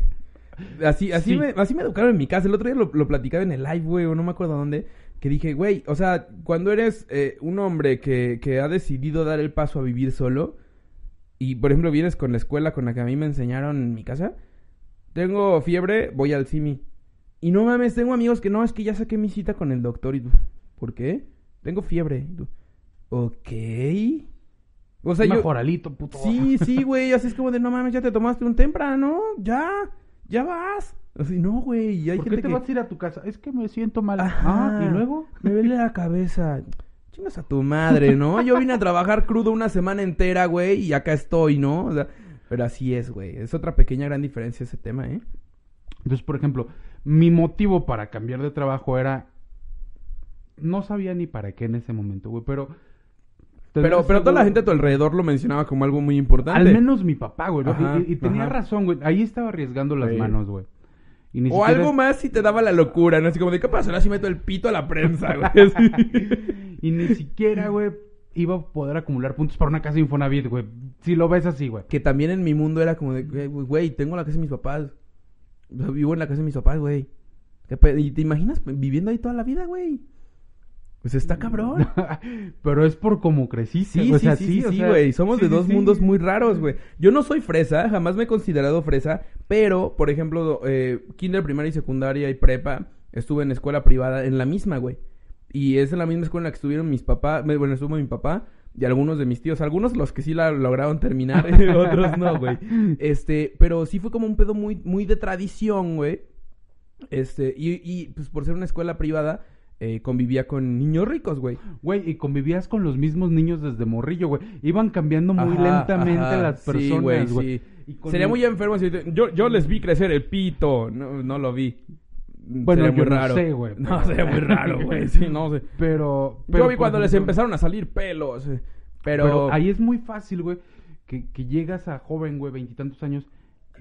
Así, así, Sí. me, así me educaron en mi casa. El otro día lo, lo platicaba en el live, güey, o no me acuerdo dónde. Que dije, güey, o sea, cuando eres eh, un hombre que, que ha decidido dar el paso a vivir solo, y por ejemplo vienes con la escuela con la que a mí me enseñaron en mi casa, tengo fiebre, voy al Simi. Y no mames, tengo amigos que no, es que ya saqué mi cita con el doctor. Y tú, ¿por qué? Tengo fiebre. Y tú, ok. O sea, yo. Mejoralito, puto. Sí, sí, güey. Así es como de, no mames, ya te tomaste un temprano. Ya, ya vas. Así, no, güey. Y hay ¿Por qué gente te que... vas a ir a tu casa? Es que me siento mal. Ajá. Ah, ¿y luego? Me duele la cabeza. Chingas a tu madre, ¿no? Yo vine a trabajar crudo una semana entera, güey, y acá estoy, ¿no? O sea, pero así es, güey. Es otra pequeña gran diferencia ese tema, ¿eh? Entonces, por ejemplo, mi motivo para cambiar de trabajo era... No sabía ni para qué en ese momento, güey, pero... Pero, pero toda la gente a tu alrededor lo mencionaba como algo muy importante. Al menos mi papá, güey. y, y tenía ajá. razón, güey. Ahí estaba arriesgando las Sí. manos, güey. Y ni O siquiera- algo más si te daba la locura, ¿no? Así como de, ¿qué pasa? Ahora sí meto el pito a la prensa, güey. Y ni siquiera, güey, iba a poder acumular puntos para una casa de Infonavit, güey. Si lo ves así, güey. que también en mi mundo era como de, güey, tengo la casa de mis papás. Vivo en la casa de mis papás, güey. ¿Qué pe- ¿Y te imaginas viviendo ahí toda la vida, güey? Pues está cabrón. Pero es por cómo creciste, Sí, o sí, sea, sí, sí, o sí, sea, güey. Somos sí, de dos sí. mundos muy raros, güey. Yo no soy fresa, jamás me he considerado fresa, pero, por ejemplo, eh, kinder, primaria y secundaria y prepa, estuve en escuela privada en la misma, güey. Y es en la misma escuela en la que estuvieron mis papás, bueno, estuvo mi papá y algunos de mis tíos, algunos los que sí la lograron terminar, otros no, güey. Este, pero sí fue como un pedo muy, muy de tradición, güey. Este, y, y pues por ser una escuela privada, eh, convivía con niños ricos, güey. Güey, y convivías con los mismos niños desde morrillo, güey. Iban cambiando muy Ajá, lentamente ajá. las Sí, personas, güey, sí. Con Sería el- muy enfermo si yo, yo les vi crecer el pito. No, no lo vi. Bueno, Sería yo muy no raro. sé, güey, No, sería muy raro, güey. Sí, no sé. Pero, yo vi cuando les empezaron a salir pelos. eh, Pero, Pero ahí es muy fácil, güey, que, que llegas a joven, güey, veintitantos años,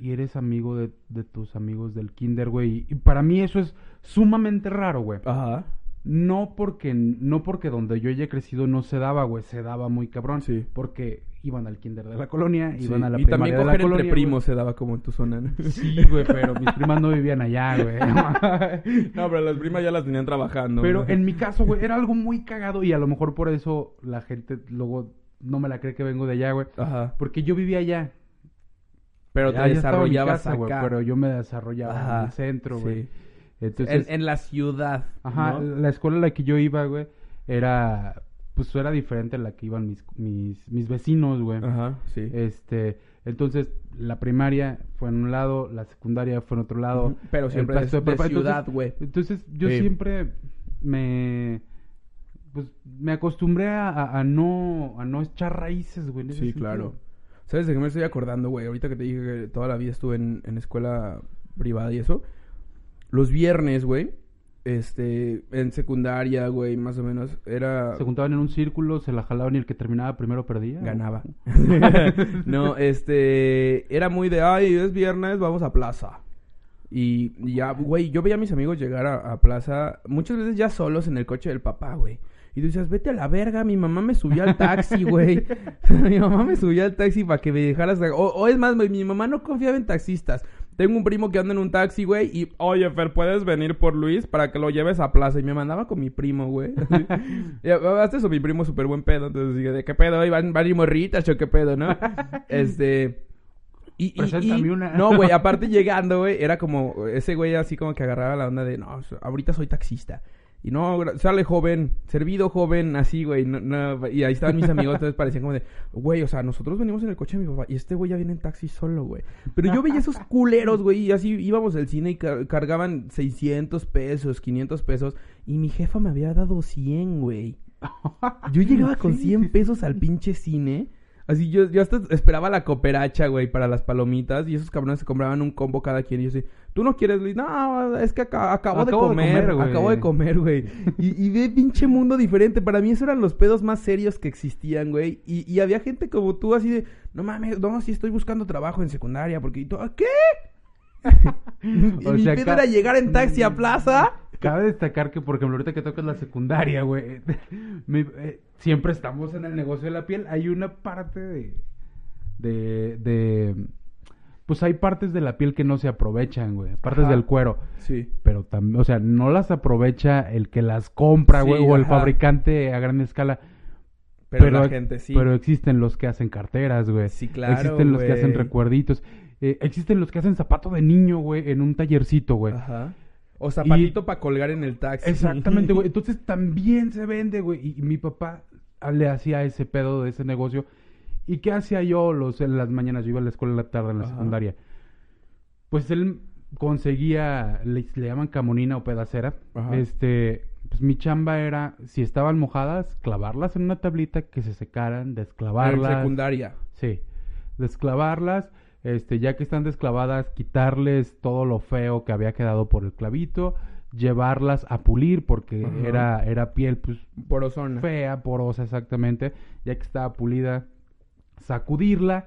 y eres amigo de, de tus amigos del kinder, güey. Y, y para mí eso es sumamente raro, güey. Ajá. No porque, no porque donde yo haya crecido no se daba, güey, se daba muy cabrón. Sí. Porque iban al kinder de la colonia, Sí, iban a la y primaria también de la coger colonia, entre güey. primos se daba como en tu zona. ¿no? Sí, güey, pero mis primas no vivían allá, güey. no, pero las primas ya las tenían trabajando. Pero en mi caso, güey, era algo muy cagado y a lo mejor por eso la gente luego no me la cree que vengo de allá, güey. Ajá. Porque yo vivía allá. Pero Ya- te desarrollabas casa, güey, acá. pero yo me desarrollaba Ajá, en el centro, güey. sí. Entonces, en, en la ciudad. ajá, ¿no? la escuela a la que yo iba, güey, era pues era diferente a la que iban mis mis, mis vecinos, güey. Ajá, sí. Este, entonces la primaria fue en un lado, la secundaria fue en otro lado. Pero siempre de- de. Entonces- ciudad, güey. Entonces, yo Sí. siempre me pues me acostumbré a, a- a no a no echar raíces, güey. Sí, sentido. claro. ¿Sabes de qué me estoy acordando, güey? Ahorita que te dije que toda la vida estuve en, en escuela privada y eso. Los viernes, güey, este, en secundaria, güey, más o menos, era... Se juntaban en un círculo, se la jalaban y el que terminaba primero perdía. Ganaba. no, este, era muy de, ay, es viernes, vamos a plaza. Y, y ya, güey, yo veía a mis amigos llegar a, a plaza, muchas veces ya solos en el coche del papá, güey. Y tú decías, vete a la verga, mi mamá me subió al taxi, güey. mi mamá me subió al taxi para que me dejaras... O, o es más, mi mamá no confiaba en taxistas. Tengo un primo que anda en un taxi, güey, y, oye, Fer, ¿puedes venir por Luis para que lo lleves a plaza? Y me mandaba con mi primo, güey. y hasta eso, mi primo súper buen pedo. Entonces dije, ¿de qué pedo? ¿Ay, ¿Van, van ir morritas o qué pedo, no? este... Y, y- y- una. No, güey, aparte llegando, güey, era como ese güey así como que agarraba la onda de, no, ahorita soy taxista. Y no, sale joven, servido joven, así, güey. no- no, y ahí estaban mis amigos, entonces parecían como de, güey, o sea, nosotros venimos en el coche de mi papá y este güey ya viene en taxi solo, güey. Pero yo veía esos culeros, güey, y así íbamos al cine y car- cargaban 600 pesos, 500 pesos. Y mi jefa me había dado 100, güey. Yo llegaba con Sí, 100 sí, sí. pesos al pinche cine. Así yo, yo hasta esperaba la cooperacha, güey, para las palomitas. Y esos cabrones se compraban un combo cada quien. Y yo así, ¿tú no quieres, Luis? No, es que aca- acabo, Acabo de de comer, comer, güey. acabo de comer, güey. Y, y ve pinche mundo diferente. Para mí esos eran los pedos más serios que existían, güey. Y, y había gente como tú así de, no mames, no, sí estoy buscando trabajo en secundaria. Porque, y tú, "¿Ah, ¿qué? y O mi sea, pedo era llegar en taxi a plaza. Cabe destacar que, por ejemplo, ahorita que tocas la secundaria, güey, eh, siempre estamos en el negocio de la piel. Hay una parte de, de, de, pues hay partes de la piel que no se aprovechan, güey, partes Ajá. del cuero. Sí. Pero también, o sea, no las aprovecha el que las compra, Sí, güey, o el fabricante a gran escala. Pero, la gente sí. Pero existen los que hacen carteras, güey. Sí, claro, Existen los que hacen recuerditos. Eh, existen los que hacen zapato de niño, güey, en un tallercito, güey. Ajá. O zapatito para colgar en el taxi. Exactamente, güey. Entonces también se vende, güey. Y, y mi papá le hacía ese pedo de ese negocio. ¿Y qué hacía yo los, en las mañanas? Yo iba a la escuela en la tarde, en la Ajá. secundaria. Pues él conseguía, le, le llaman camonina o pedacera. Ajá. Este, pues mi chamba era, si estaban mojadas, clavarlas en una tablita, que se secaran, En desclavarlas. secundaria. Sí, desclavarlas, este, ya que están desclavadas, quitarles todo lo feo que había quedado por el clavito, llevarlas a pulir porque Ajá. era, era piel pues Porosona. fea, porosa exactamente, ya que estaba pulida, sacudirla,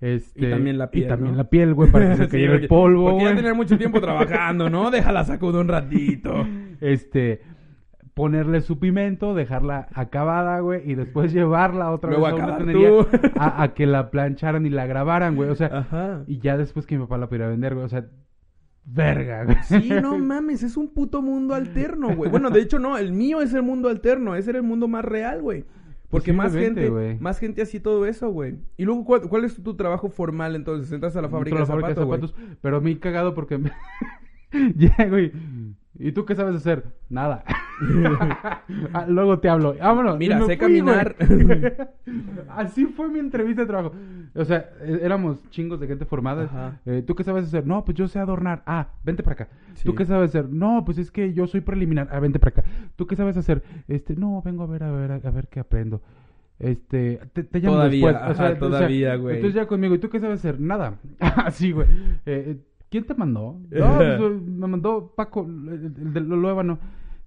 este, Y también la piel, y también ¿no? la piel, güey, para que se Sí, cayera porque- el polvo, Porque ya tener mucho tiempo trabajando, ¿no? Déjala sacudir un ratito. Este, ponerle su pimento, dejarla acabada, güey, y después llevarla otra Luego vez a una a, a que la plancharan y la grabaran, güey, o sea, Ajá. Y ya después que mi papá la pudiera vender, güey. O sea, verga, güey. Sí, no mames, es un puto mundo alterno, güey. Bueno, de hecho, no, el mío es el mundo alterno, ese era el mundo más real, güey. Porque más gente, más gente hacía todo eso, güey. Y luego, ¿cuál, cuál es tu trabajo formal entonces? Entras a la fábrica, de, la zapatos. Pero me he cagado porque... me- Llego y... ¿Y tú qué sabes hacer? Nada. Ah, Luego te hablo. Vámonos. Mira, sé fui, güey. caminar. Así fue mi entrevista de trabajo. O sea, eh, éramos chingos de gente formada. Eh, ¿Tú qué sabes hacer? No, pues yo sé adornar. Ah, vente para acá. Sí. ¿Tú qué sabes hacer? No, pues es que yo soy preliminar. Ah, vente para acá. ¿Tú qué sabes hacer? Este, no, vengo a ver, a ver, a ver qué aprendo. Este, te, te llamo Todavía, después. O sea, ajá, o sea, todavía, güey. Entonces ya conmigo, ¿y tú qué sabes hacer? Nada. Así, güey. Eh, ¿Quién te mandó? No, pues, eh, me mandó Paco, el, el de Luébano.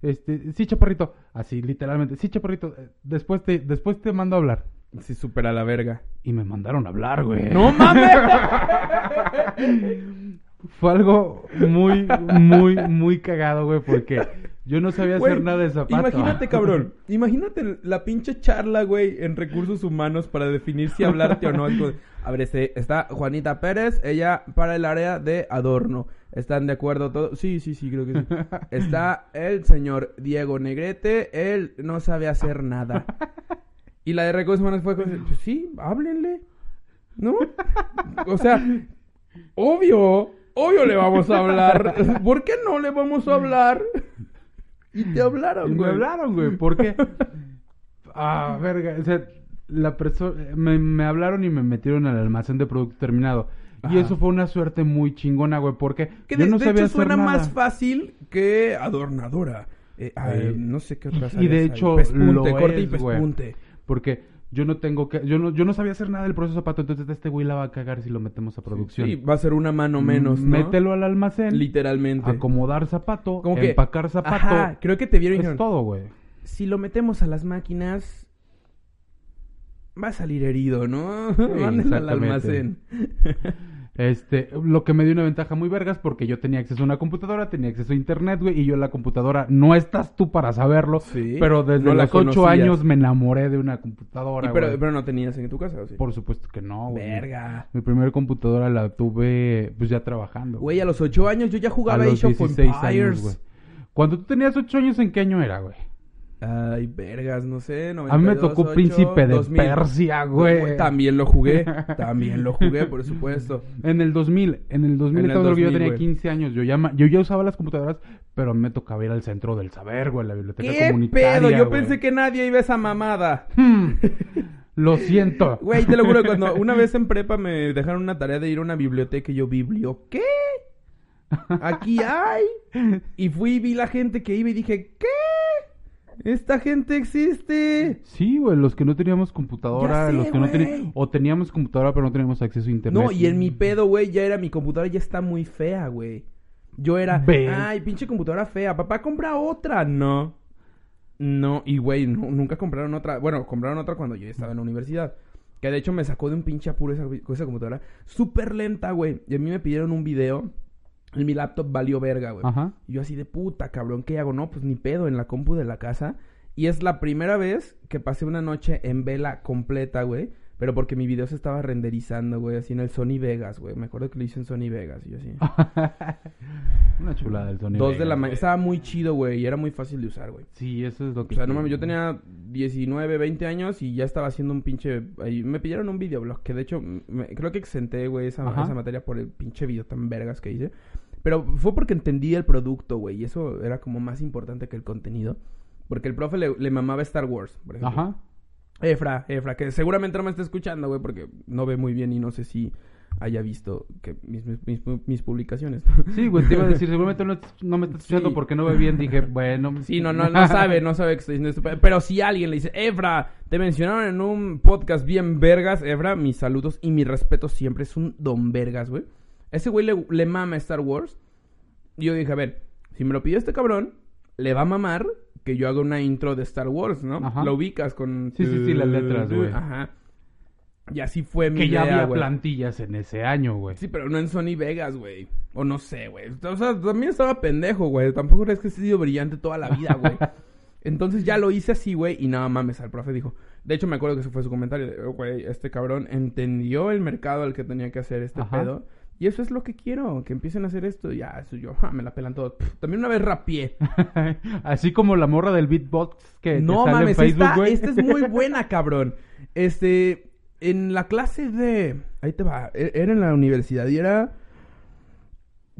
Este, sí, chaparrito. Así, literalmente. Sí, chaparrito. eh, Después te, después te mando a hablar. Sí, súper a la verga. Y me mandaron a hablar, güey. ¡No mames! Fue algo muy, muy, muy cagado, güey, porque yo no sabía Güey, hacer nada de zapato. Imagínate, cabrón. Imagínate la pinche charla, güey, en recursos humanos para definir si hablarte o no. A ver, este, está Juanita Pérez, ella para el área de adorno. ¿Están de acuerdo todos? Sí, sí, sí, creo que sí. Está el señor Diego Negrete, él no sabe hacer nada. Y la de recursos humanos fue pues sí, háblenle. ¿No? O sea, obvio, obvio le vamos a hablar. ¿Por qué no le vamos a hablar? Y te hablaron, Y me güey. hablaron, güey, porque... Ah, verga, o sea, la persona... Me, me hablaron y me metieron al almacén de producto terminado. Y eso fue una suerte muy chingona, güey, porque Que yo de, no de sabía hecho hacer suena nada. más fácil que adornadora. Eh, no sé qué otras y de hecho Pespunte, lo corte y es, güey. pespunte. Porque yo no tengo que... Yo no, yo no sabía hacer nada del proceso zapato, entonces este güey la va a cagar si lo metemos a producción. Sí, va a ser una mano menos, ¿no? Mételo al almacén. Literalmente. Acomodar zapato, Como que- empacar zapato. Ajá, creo que te vieron es todo, güey. si lo metemos a las máquinas, va a salir herido, ¿no? Mándenlo al almacén. Este, lo que me dio una ventaja muy vergas porque yo tenía acceso a una computadora, tenía acceso a internet, güey, y yo la computadora, no estás tú para saberlo, Sí, pero desde no los ocho años me enamoré de una computadora, Y pero, güey. pero no tenías en tu casa, ¿o sí? Por supuesto que no, güey. Verga. Mi primera computadora la tuve, pues ya trabajando. Güey, a los ocho años yo ya a jugaba los Age of 16 Empires. años, güey. Cuando tú tenías ocho años, ¿en qué año era, güey? Ay, vergas, no sé, 92, A mí me tocó 8, Príncipe de 2000. Persia, güey. También lo jugué, también lo jugué, por supuesto. En el 2000, en el 2000 En el estamos hablando que yo 2000, tenía güey. 15 años. Yo ya, yo ya usaba las computadoras, pero a mí me tocaba ir al centro del saber, güey, la biblioteca ¿Qué comunitaria. pedo? Yo güey. pensé que nadie iba a esa mamada. Hmm, Lo siento. Güey, te lo juro, cuando una vez en prepa me dejaron una tarea de ir a una biblioteca y yo, ¿biblio qué? Aquí hay. Y fui y vi la gente que iba y dije, ¿qué? Esta gente existe. Sí, güey, los que no teníamos computadora, sé, los que no teníamos... O teníamos computadora, pero no teníamos acceso a internet. No, y en mi pedo, güey, ya era mi computadora, ya está muy fea, güey. Yo era, Ve. ay, pinche computadora fea, papá, compra otra. No. No, y güey, nu- nunca compraron otra. Bueno, compraron otra cuando yo estaba en la universidad. Que de hecho me sacó de un pinche apuro esa, esa computadora. Súper lenta, güey. Y a mí me pidieron un video. Mi laptop valió verga, güey. Ajá. Y yo así de puta, cabrón, ¿qué hago? No, pues ni pedo en la compu de la casa. Y es la primera vez que pasé una noche en vela completa, güey. Pero porque mi video se estaba renderizando, güey, así en el Sony Vegas, güey. Me acuerdo que lo hice en Sony Vegas y yo así. Una chulada el Sony Dos de la Vegas, mañana. Estaba muy chido, güey, y era muy fácil de usar, güey. Sí, eso es lo que... O sea, no mames, yo tenía 19, 20 años y ya estaba haciendo un pinche... ahí me pidieron un videoblog, que de hecho me- creo que exenté, güey, esa, esa materia por el pinche video tan vergas que hice. Pero fue porque entendí el producto, güey, y eso era como más importante que el contenido. Porque el profe le, le mamaba Star Wars, por ejemplo. Ajá. Efra, Efra, que seguramente no me está escuchando, güey, porque no ve muy bien y no sé si haya visto que mis, mis, mis- mis publicaciones. Sí, güey, te iba a decir, seguramente no, no me estás escuchando Sí. porque no ve bien. Dije, bueno... Sí, no, no, no sabe, no sabe que estoy diciendo esto. Pero si alguien le dice, Efra, te mencionaron en un podcast bien vergas, Efra, mis saludos y mi respeto siempre es un don vergas, güey. Ese güey le, le mama Star Wars. Y yo dije, a ver, si me lo pidió este cabrón, le va a mamar que yo haga una intro de Star Wars, ¿no? Ajá. Lo ubicas con... Sí, sí, sí, las letras, güey. Ajá. Y así fue mi Que ya idea, había plantillas en ese año, güey. Sí, pero no en Sony Vegas, güey. O no sé, güey. O sea, también estaba pendejo, güey. Tampoco es que he sido brillante toda la vida, güey. Entonces ya lo hice así, güey. Y nada mames, al profe dijo. De hecho, me acuerdo que ese fue su comentario. de, "Oh, Güey, este cabrón entendió el mercado al que tenía que hacer este Ajá. pedo. Y eso es lo que quiero, que empiecen a hacer esto. Ya, eso yo, ja, me la pelan todos. Pff, También una vez rapié. Así como la morra del beatbox que No sale mames, en Facebook, esta, güey. esta es muy buena, cabrón. Este, en la clase de... Ahí te va. e- Era en la universidad y era...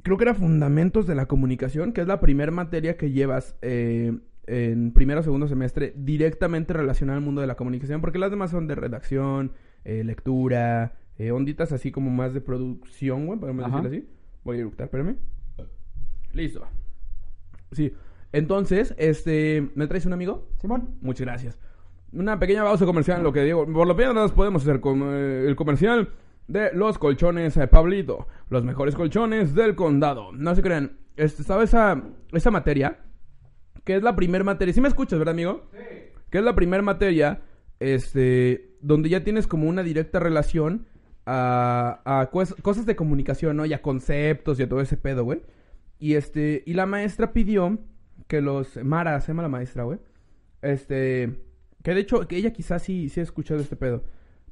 Creo que era Fundamentos de la Comunicación, que es la primera materia que llevas eh, en primero o segundo semestre directamente relacionada al mundo de la comunicación, porque las demás son de redacción, eh, lectura, eh, onditas así como más de producción, güey, podemos Ajá. decirlo así. Voy a eructar, espérame. Listo. Sí. Entonces, este, ¿me traes un amigo? Simón. Muchas gracias. Una pequeña pausa comercial, lo que digo. Por lo menos podemos hacer como, eh, el comercial de los colchones eh, Pablito. Los mejores colchones del condado. No se crean. Este, ¿Sabes esa, esa materia? Que es la primer materia. ¿Sí me escuchas, verdad, amigo? Sí. Que es la primer materia, este, donde ya tienes como una directa relación a, a cos- cosas de comunicación, ¿no? Y a conceptos y a todo ese pedo, güey. Y este, y la maestra pidió que los, Mara, se llama la maestra, güey. Este, que de hecho, que ella quizás sí, sí ha escuchado este pedo.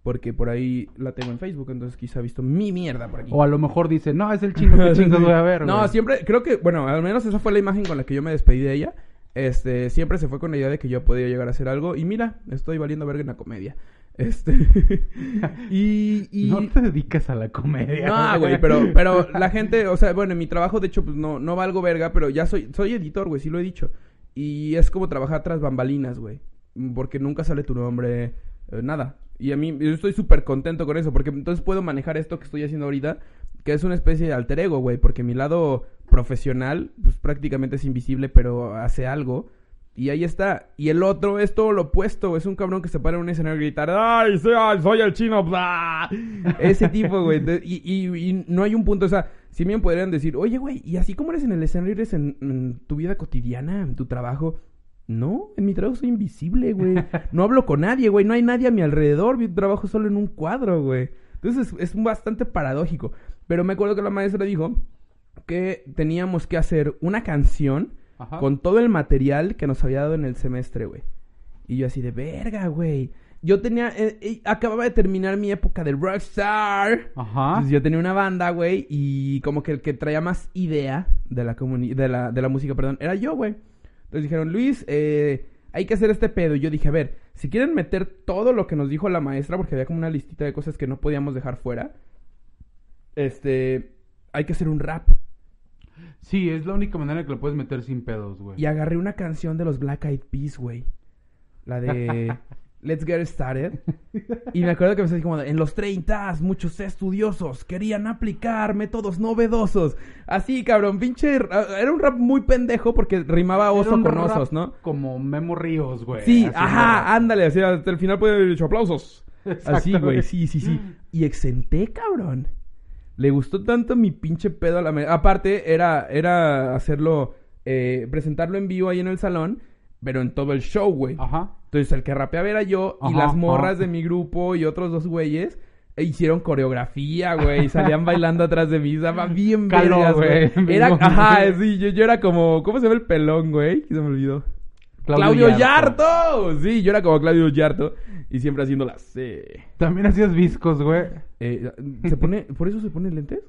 Porque por ahí la tengo en Facebook, entonces quizá ha visto mi mierda por aquí. O a lo mejor dice, no, es el chino que chingos voy a ver, No, güey. siempre, creo que, bueno, al menos esa fue la imagen con la que yo me despedí de ella. Este, siempre se fue con la idea de que yo podía llegar a hacer algo. Y mira, estoy valiendo verga en la comedia. Este. y. y... No te dedicas a la comedia. No, güey, pero, pero la gente, o sea, bueno, en mi trabajo, de hecho, pues no, no valgo verga, pero ya soy, soy editor, güey, sí lo he dicho. Y es como trabajar tras bambalinas, güey. Porque nunca sale tu nombre, eh, nada. Y a mí, yo estoy súper contento con eso, porque entonces puedo manejar esto que estoy haciendo ahorita, que es una especie de alter ego, güey, porque mi lado profesional, pues prácticamente es invisible, pero hace algo. Y ahí está. Y el otro es todo lo opuesto. Es un cabrón que se para en un escenario y gritar, ¡Ay, soy, soy el chino! bla". Ese tipo, güey. Y, y- y no hay un punto. O sea, si bien podrían decir, oye, güey, ¿y así como eres en el escenario, eres en, en tu vida cotidiana, en tu trabajo? No, en mi trabajo soy invisible, güey. No hablo con nadie, güey. No hay nadie a mi alrededor. Mi trabajo solo en un cuadro, güey. Entonces es, es bastante paradójico. Pero me acuerdo que la maestra dijo que teníamos que hacer una canción Ajá. con todo el material que nos había dado en el semestre, güey. Y yo así de verga, güey. Yo tenía, eh, eh, acababa de terminar mi época de rockstar. Ajá. Entonces yo tenía una banda, güey, y como que el que traía más idea de la, comuni- de la, de la música, perdón, era yo, güey. Entonces dijeron, Luis, eh, hay que hacer este pedo. Y yo dije, a ver, si quieren meter todo lo que nos dijo la maestra, porque había como una listita de cosas que no podíamos dejar fuera, este, hay que hacer un rap. Sí, es la única manera que lo puedes meter sin pedos, güey. Y agarré una canción de los Black Eyed Peas, güey. La de Let's Get Started. Y me acuerdo que me decía como, en los 30 muchos estudiosos querían aplicar métodos novedosos. Así, cabrón, pinche... Era un rap muy pendejo porque rimaba oso con rap osos, ¿no? Como Memo Ríos, güey. Sí, Así, ajá, ándale, así, hasta el final puede haber dicho aplausos. Así, güey, sí, sí, sí. Y exenté, cabrón. Le gustó tanto mi pinche pedo a la... me- Aparte, era, era hacerlo, eh, presentarlo en vivo ahí en el salón, pero en todo el show, güey. Ajá. Entonces el que rapeaba era yo y Ajá, las morras ajá. de mi grupo y otros dos güeyes e hicieron coreografía, güey, y salían bailando atrás de mí, estaba bien Caló, güey. Era, ajá, sí, yo, yo era como, ¿cómo se llama el pelón, güey? Se me olvidó. Claudio, Yarto. Sí, yo era como Claudio Yarto y siempre haciendo la C. También hacías viscos, güey. Eh, ¿Se pone, por eso se pone lentes?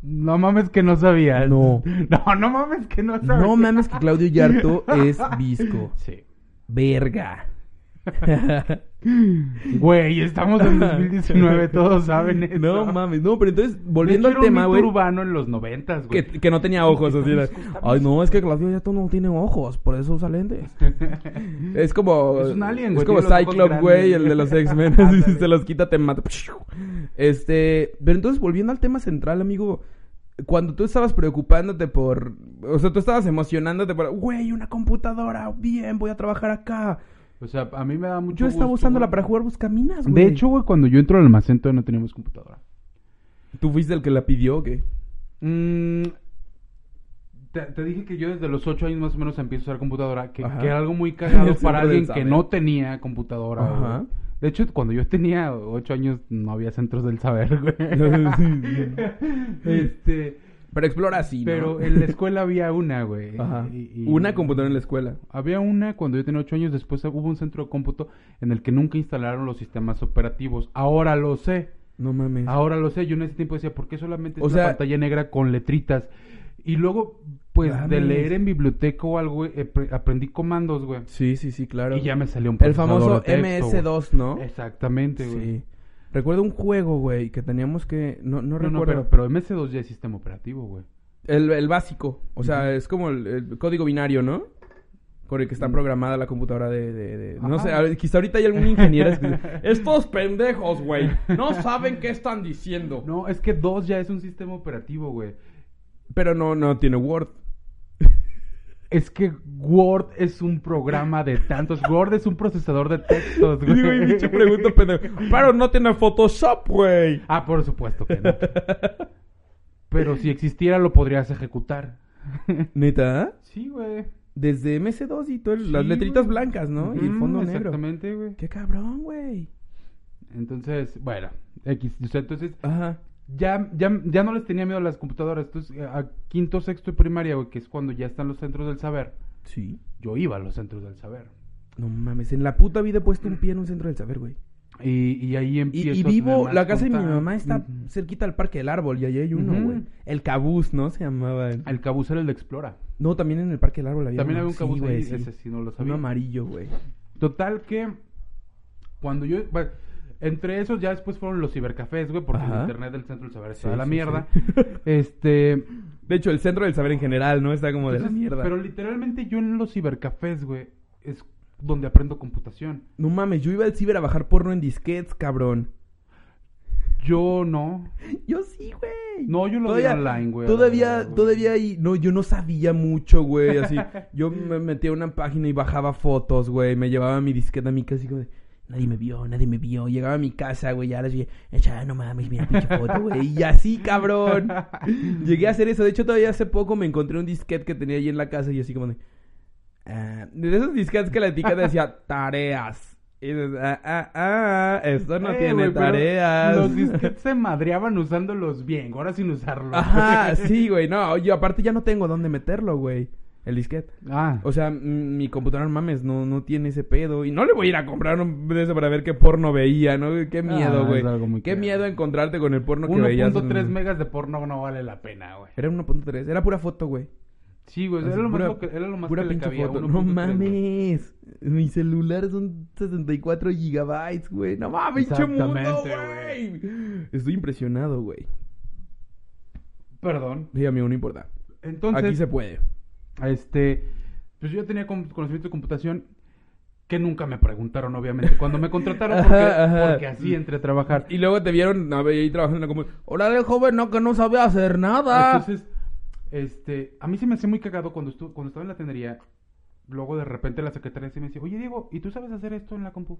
No mames que no sabías. No. No, no mames que no sabías. No mames que Claudio Yarto es visco. Sí. Verga. Güey, estamos en 2019, todos saben eso. no mames, no, pero entonces, volviendo al tema, güey. urbano en los noventas, güey. Que, que no tenía ojos, así era. Ay, no, es que Claudio Yarto no tiene ojos, por eso usa lentes. Es como. Es un alien, Es güey, como los ojos Cyclops, güey, el de los X-Men. Si se los quita, te mata. Este. Pero entonces, volviendo al tema central, amigo. Cuando tú estabas preocupándote por. O sea, tú estabas emocionándote por. Güey, una computadora. Bien, voy a trabajar acá. O sea, a mí me da mucho Yo estaba gusto, usándola güey. para jugar buscaminas, güey. De hecho, güey, cuando yo entro al almacén todavía no teníamos computadora. ¿Tú fuiste el que la pidió o qué? Mm, te, te dije que yo desde los ocho años más o menos empiezo a usar computadora, que, que era algo muy cagado para alguien que no tenía computadora. Ajá. güey. De hecho, cuando yo tenía ocho años no había centros del saber, güey. este, Pero explora sí, ¿no? pero en la escuela había una, güey. Ajá. Y- y- Una computadora en la escuela. Había una cuando yo tenía ocho años, después hubo un centro de cómputo en el que nunca instalaron los sistemas operativos. Ahora lo sé. No mames. Ahora lo sé, yo en ese tiempo decía, ¿por qué solamente es O una pantalla negra con letritas? Y luego, pues, de leer en biblioteca o algo, epre- aprendí comandos, güey. Sí, sí, sí, claro. Y ya me salió un El procesador famoso de texto, MS2, ¿no? Exactamente, güey. Sí. Recuerdo un juego, güey, que teníamos que... No, no, No, no, recuerdo. pero, pero MS2 ya es sistema operativo, güey. El, el básico. O sea, es como el, el código binario, ¿no? Con el que está Mm. programada la computadora de... de- de- No sé, a ver, quizá ahorita hay algún ingeniero que dice, Estos pendejos, güey. No saben qué están diciendo. No, es que 2 ya es un sistema operativo, güey. Pero no, no tiene Word. Es que Word es un programa de tantos. Word es un procesador de textos, güey. pinche pregunta pendejo. Pero no tiene Photoshop, güey. Ah, por supuesto que no. Pero si existiera, lo podrías ejecutar. ¿Neta? Sí, güey. Desde MS2 y todo el- las letritas güey. blancas, ¿no? y el fondo negro. Exactamente, güey. Qué cabrón, güey. Entonces, bueno, X. Entonces, Ajá. Ya, ya, ya no les tenía miedo a las computadoras. Entonces, eh, a quinto, sexto y primaria, güey, que es cuando ya están los centros del saber, Sí. yo iba a los centros del saber. No mames, en la puta vida he puesto un pie en un centro del saber, güey. Y, y ahí Y, empiezo y tener vivo, la casa de mi mamá está cerquita al Parque del Árbol y allí hay uno, güey. El Cabús, ¿no? Se llamaba. El cabuz era el de Explora. No, también en el Parque del Árbol había También uno. había un Sí, cabuz güey, ahí, sí. ese sí no lo Uno sabía. amarillo, güey. Total que cuando yo bueno, entre esos ya después fueron los cibercafés, güey, porque Ajá. el internet del centro del saber está Sí, de la sí, mierda. sí. Este, De hecho, el centro del saber en general, ¿no? Está como de la mierda. pero literalmente yo en los cibercafés, güey, es donde aprendo computación. No mames, yo iba al ciber a bajar porno en disquets, cabrón. Yo no. Yo sí, güey. No, yo lo vi online, güey, Todavía, güey. todavía ahí. No, yo no sabía mucho, güey. Así. yo me metía a una página y bajaba fotos, güey. Me llevaba mi disqueta a mi casa y como de, Nadie me vio, nadie me vio. Llegaba a mi casa, güey, y ahora sí, echa, no mames, mira pinche foto, güey. Y así, cabrón. Llegué a hacer eso. De hecho, todavía hace poco me encontré un disquete que tenía ahí en la casa y así como de. ah, de esos disquetes que la etiqueta decía tareas. Y dices, ah, ah, ah, esto no Eh, tiene tareas. Los disquetes se madreaban usándolos bien, ahora sin usarlos. Ajá, sí, güey. No, yo aparte ya no tengo dónde meterlo, güey. El disquete. Ah, O sea, mi computadora, mames, no, no tiene ese pedo. Y no le voy a ir a comprar un de eso para ver qué porno veía, ¿no? Qué miedo, Ah, güey. muy qué miedo encontrarte con el porno que veías. 1.3 en- megas de porno no vale la pena, güey. Era 1.3, era pura foto, güey. Sí, güey, era lo más, pura- que, era lo más Pura que le pinche cabía. foto. 1.3, No mames. Mi celular son 64 gigabytes, güey. No mames, pinche mundo, güey. Estoy impresionado, güey. Perdón. Sí, amigo, no importa. Entonces, Aquí se puede. Este, pues yo tenía con- conocimiento de computación que nunca me preguntaron, obviamente. Cuando me contrataron, porque, Ajá, ajá. porque así entré a trabajar. Y luego te vieron a ver, ahí trabajando en la. Órale, joven, no, que no sabe hacer nada. Entonces, este, a mí se me hacía muy cagado cuando, estu- cuando estaba en la tendería. Luego de repente la secretaria se me decía, oye Diego, ¿y tú sabes hacer esto en la compu?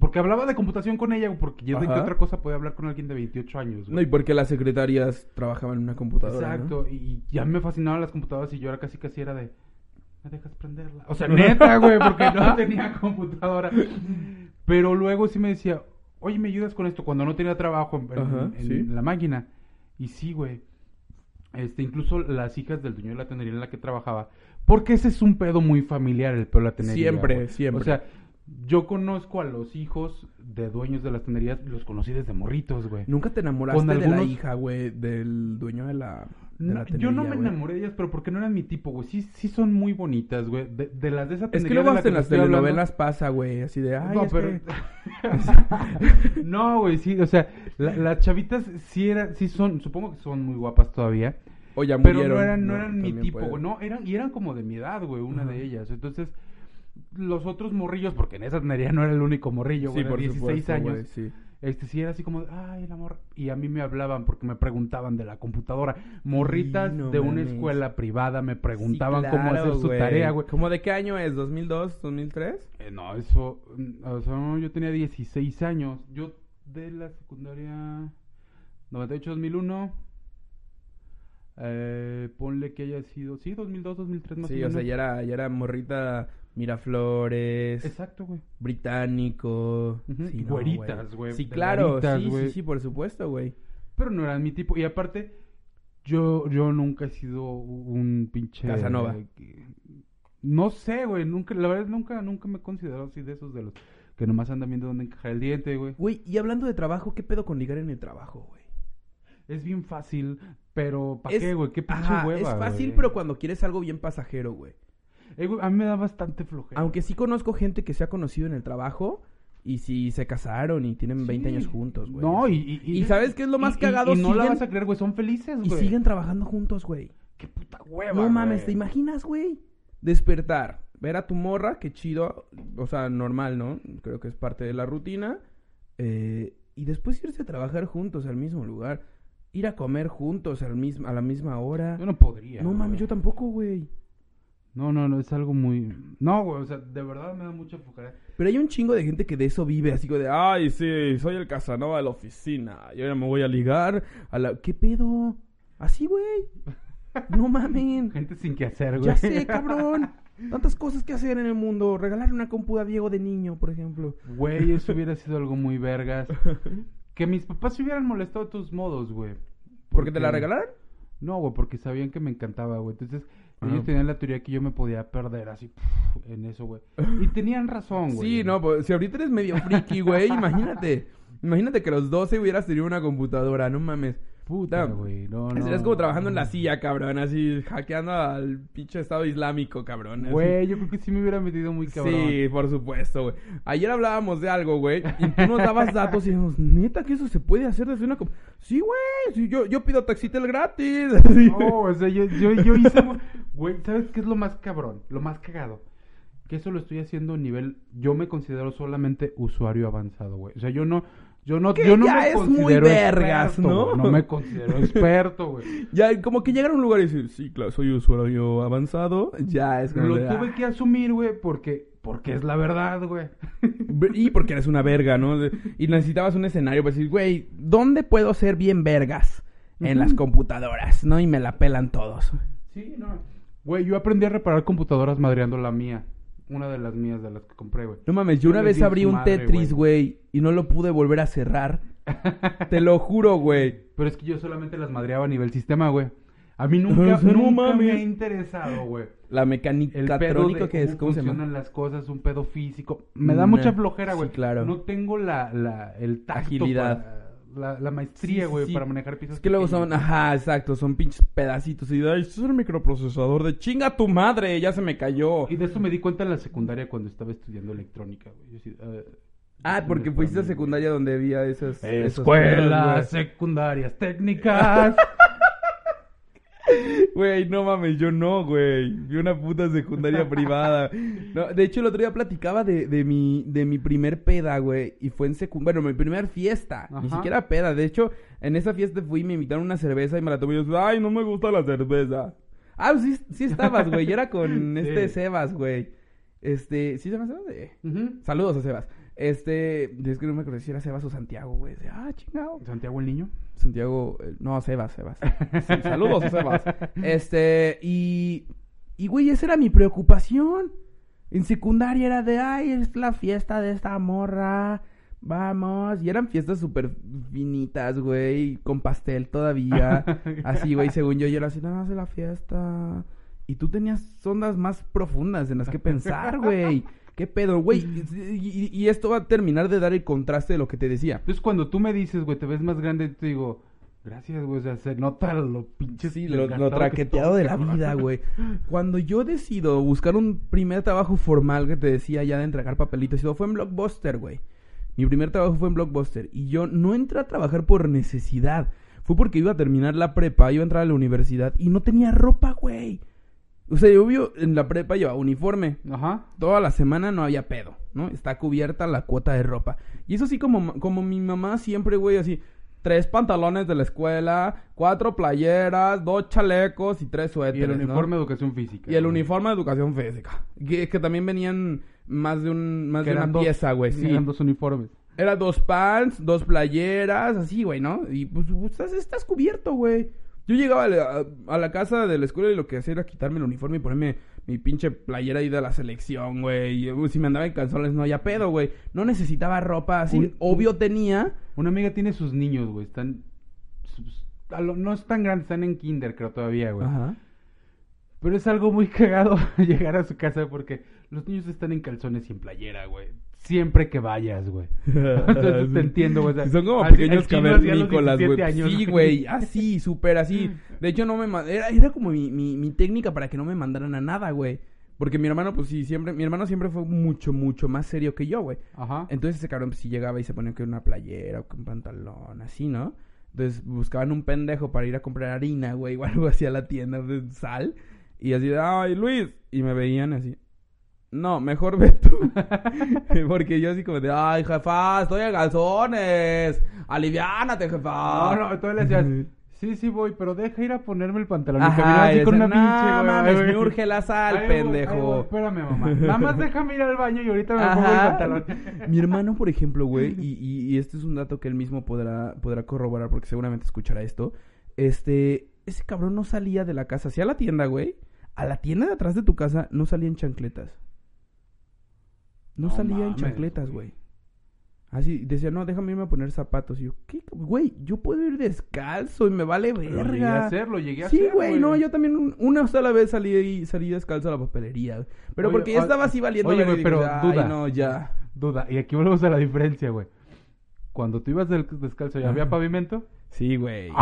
Porque hablaba de computación con ella, porque yo de qué otra cosa podía hablar con alguien de 28 años. güey? No, y porque las secretarias trabajaban en una computadora. ¿no? Exacto, y ya me fascinaban las computadoras y yo era casi casi era de, ¿me dejas prenderla? O sea, neta, güey, porque no tenía computadora. Pero luego sí me decía, oye, ¿me ayudas con esto? Cuando no tenía trabajo en, en- Ajá, en sí. la máquina. Y sí, güey. Este, incluso las hijas del dueño de la tenería en la que trabajaba. Porque ese es un pedo muy familiar, el pedo de la tenería. Siempre, güey. siempre. O sea, yo conozco a los hijos de dueños de las tenerías, los conocí desde morritos, güey. ¿Nunca te enamoraste Con de la hija, güey, del dueño de la, de No, la yo no tenería, me güey? enamoré de ellas, pero porque no eran mi tipo, güey. Sí, sí son muy bonitas, güey. De, de las de esa Es que tenería luego la hasta en las hablando- telenovelas pasa, güey, así de, ay, no, es pero... que- no, güey, sí, o sea, la- las chavitas sí eran, sí son, supongo que son muy guapas todavía. O ya Pero murieron. no eran, no eran mi tipo, puede. güey. No, eran, y eran como de mi edad, güey, una de ellas. Entonces, los otros morrillos, porque en esa tenería no era el único morrillo, güey, Sí, por 16 supuesto, años. güey, sí. Este sí era así como, ay, el amor. Y a mí me hablaban porque me preguntaban de la computadora. Morritas Sí, no de una mames. escuela privada me preguntaban Sí, cómo hacer su tarea, güey. ¿Cómo de qué año es? ¿2002? ¿2003? Eh, no, eso. O sea, yo tenía 16 años. Yo de la secundaria 98-2001. Eh, ponle que haya sido. Sí, 2002, 2003 más Sí, o o menos. sea, ya era, ya era morrita Miraflores, Exacto, güey. británico. Ujú, sí, no, güeritas, güey, Sí, claro, sí, güey. sí, sí, por supuesto, güey. Pero no eran mi tipo. Y aparte, yo, yo nunca he sido un pinche. Casanova. eh, No sé, güey. Nunca, la verdad, nunca, nunca me he considerado así de esos de los que nomás andan viendo dónde encajar el diente, güey. Güey, y hablando de trabajo, ¿qué pedo con ligar en el trabajo, güey? Es bien fácil, pero ¿para qué, güey? Qué pinche Ajá, hueva, Es fácil, güey. pero cuando quieres algo bien pasajero, güey. Eh, güey, a mí me da bastante flojera. Aunque sí conozco gente que se ha conocido en el trabajo y sí se casaron y tienen 20 Sí. años juntos, güey. No, y, y, ¿Y sabes qué es lo más y- y- cagado? Y, no la Siguen- vas a creer, güey. Son felices, Y güey. siguen trabajando juntos, güey. Qué puta hueva, No mames, güey. ¿te imaginas, güey? Despertar, ver a tu morra, qué chido, o sea, normal, ¿no? Creo que es parte de la rutina. eh, y después irse a trabajar juntos al mismo lugar. Ir a comer juntos al mismo, a la misma hora. Yo no podría. No güey. mames, yo tampoco, güey. No, no, no, es algo muy... No, güey, o sea, de verdad me da mucha flojera. Pero hay un chingo de gente que de eso vive, así como de, ay, sí, soy el Casanova de la oficina. Y ahora me voy a ligar a la... ¿Qué pedo? Así, güey. No mamen. Gente sin que hacer, güey. Ya sé, cabrón. Tantas cosas que hacer en el mundo. Regalarle una compu a Diego de niño, por ejemplo. Güey, eso hubiera sido algo muy vergas. Que mis papás se hubieran molestado de todos modos, güey. ¿Porque te la regalaron? No, güey, porque sabían que me encantaba, güey. Entonces. Ellos tenían la teoría que yo me podía perder así en eso, güey. Y tenían razón, güey. Sí, no, pues si ahorita eres medio friki, güey, imagínate. Imagínate que a los 12 hubieras tenido una computadora, no mames. Puta, güey. No, no. Serías como trabajando en la silla, cabrón, así hackeando al pinche Estado Islámico, cabrón. Güey, yo creo que sí me hubiera metido muy cabrón. Sí, por supuesto, güey. Ayer hablábamos de algo, güey, y tú nos dabas datos y dijimos, neta que eso se puede hacer desde una... comp-?" Sí, güey, sí, yo, yo pido taxitel gratis. No, o sea, yo, yo, yo hice... Güey, ¿sabes qué es lo más cabrón? Lo más cagado. Que eso lo estoy haciendo a nivel... Yo me considero solamente usuario avanzado, güey. O sea, yo no... Yo no, Que yo no ya me es muy considero vergas, experto, ¿no? güey. No me considero experto, güey. Ya, como que llegar a un lugar y decir, sí, claro, soy usuario avanzado, ya es como Lo de, tuve "Ah". que asumir, güey, porque... Porque es la verdad, güey. Y porque eres una verga, ¿no? Y necesitabas un escenario para decir, güey, ¿dónde puedo ser bien vergas? En las computadoras, ¿no? Y me la pelan todos. Sí, no. Güey, yo aprendí a reparar computadoras madreando la mía. Una de las mías de las que compré, güey. No mames, yo una vez abrí un madre, Tetris, güey, y no lo pude volver a cerrar. Te lo juro, güey. Pero es que yo solamente las madreaba a nivel sistema, güey. A mí nunca, No nunca mames. me ha interesado, güey. La El mecánica pedo de que es, cómo ¿cómo se funcionan llama? las cosas, un pedo físico. Me da Nah, mucha flojera, sí, güey. claro. No tengo la, la, el tacto Agilidad. para- la, la maestría, sí, güey, sí. para manejar piezas. Es que luego son, ajá, exacto, son pinches pedacitos. Y ay, esto es el microprocesador de chinga tu madre, ya se me cayó. Y de eso me di cuenta en la secundaria cuando estaba estudiando electrónica, güey. Eh, Ah, porque fuiste a secundaria donde había esas. Escuelas secundarias técnicas. Güey, no mames, yo no, güey. Vi una puta secundaria privada. No, de hecho, el otro día platicaba de, de mi, de mi primer peda, güey. Y fue en secundaria. Bueno, mi primer fiesta. Ni Ajá. siquiera peda. De hecho, en esa fiesta fui y me invitaron una cerveza y me la tomé. Y yo, ay, no me gusta la cerveza. Ah, sí, sí estabas, güey. Yo era con Sí. este Sebas, güey. Este, ¿sí se llama Sebas? Eh, Ujú. Saludos a Sebas. Este, es que no me acuerdo si era Sebas o Santiago, güey. Ah, chingado. Santiago el Niño. Santiago, eh, no, Sebas, Sebas. Sí, saludos a Sebas. Este, y, y güey, esa era mi preocupación. En secundaria era de, ay, es la fiesta de esta morra. Vamos. Y eran fiestas súper finitas, güey, con pastel todavía. Así, güey, según yo, yo era así, no, es la fiesta. Y tú tenías ondas más profundas en las que pensar, güey. ¿Qué pedo, güey? Y, esto va a terminar de dar el contraste de lo que te decía. Entonces, cuando tú me dices, güey, te ves más grande, te digo, gracias, güey, o sea, se nota lo pinche. Sí, lo, traqueteado de la vida, güey. Cuando yo decido buscar un primer trabajo formal que te decía ya de entregar papelitos y todo, fue en Blockbuster, güey. Mi primer trabajo fue en Blockbuster. Y yo no entré a trabajar por necesidad. Fue porque iba a terminar la prepa, iba a entrar a la universidad y no tenía ropa, güey. O sea, yo obvio, en la prepa llevaba uniforme. Ajá. Toda la semana no había pedo, ¿no? Está cubierta la cuota de ropa. Y eso sí, como, como mi mamá siempre, güey, así. Tres pantalones de la escuela, cuatro playeras, dos chalecos y tres Y suéteres, el ¿no? uniforme de educación física. Y el uniforme de educación física. Que, que también venían más de, un, más Que de una dos- pieza, güey. Sí. Eran dos uniformes. Era dos pants, dos playeras, así, güey, ¿no? Y pues pues, estás, estás cubierto, güey. Yo llegaba a la, a la casa de la escuela y lo que hacía era quitarme el uniforme y ponerme mi pinche playera ahí de la selección, güey. Uh, Si me andaba en calzones, no había pedo, güey. No necesitaba ropa así. Un- Obvio tenía. Una amiga tiene sus niños, güey, están... lo- no están grandes, están en kinder, creo, todavía, güey. Ajá. Pero es algo muy cagado llegar a su casa porque los niños están en calzones y en playera, güey. Siempre que vayas, güey. Entonces te entiendo, güey. o sea, Sí, son como así- pequeños cavernícolas, 17 güey. Sí, güey, así, súper así. De hecho, no me era, era como mi, mi, mi técnica para que no me mandaran a nada, güey. Porque mi hermano, pues sí, siempre, mi hermano siempre fue mucho, mucho más serio que yo, güey. Ajá. Entonces ese cabrón, pues sí llegaba y se ponía que una playera o que un pantalón, así, ¿no? Entonces buscaban un pendejo para ir a comprar harina, güey, o algo así a la tienda de sal. Y así, ay, Luis. Y me veían así. No, mejor ve tú. Porque yo así como de, ay, jefa, estoy en calzones. Aliviánate, jefa. No, no, tú le decías, sí, sí voy, pero deja ir a ponerme el pantalón. y así con una pinche, "No mames, güey". me urge la sal, pendejo. voy, espérame, mamá. Nada más déjame ir al baño y ahorita me pongo el pantalón. Mi hermano, por ejemplo, güey, y, y, y este es un dato que él mismo podrá, podrá corroborar porque seguramente escuchará esto. Este, ese cabrón no salía de la casa, hacia la tienda, güey. A la tienda de atrás de tu casa no salía en chancletas. No, No salía en chancletas, güey. Así, decía, no, déjame irme a poner zapatos. Y yo, ¿qué? Güey, yo puedo ir descalzo y me vale verga. Lo llegué a hacer, lo llegué a Sí, hacer. güey, no, yo también un- una sola vez salí y salí descalzo a la papelería. Pero Oye, porque ya estaba así valiendo oye, güey, y pero digo, "Ay, duda. no, ya. Duda, y aquí volvemos a la diferencia, güey. Cuando tú ibas del- descalzo, ¿ya había pavimento? Sí, güey.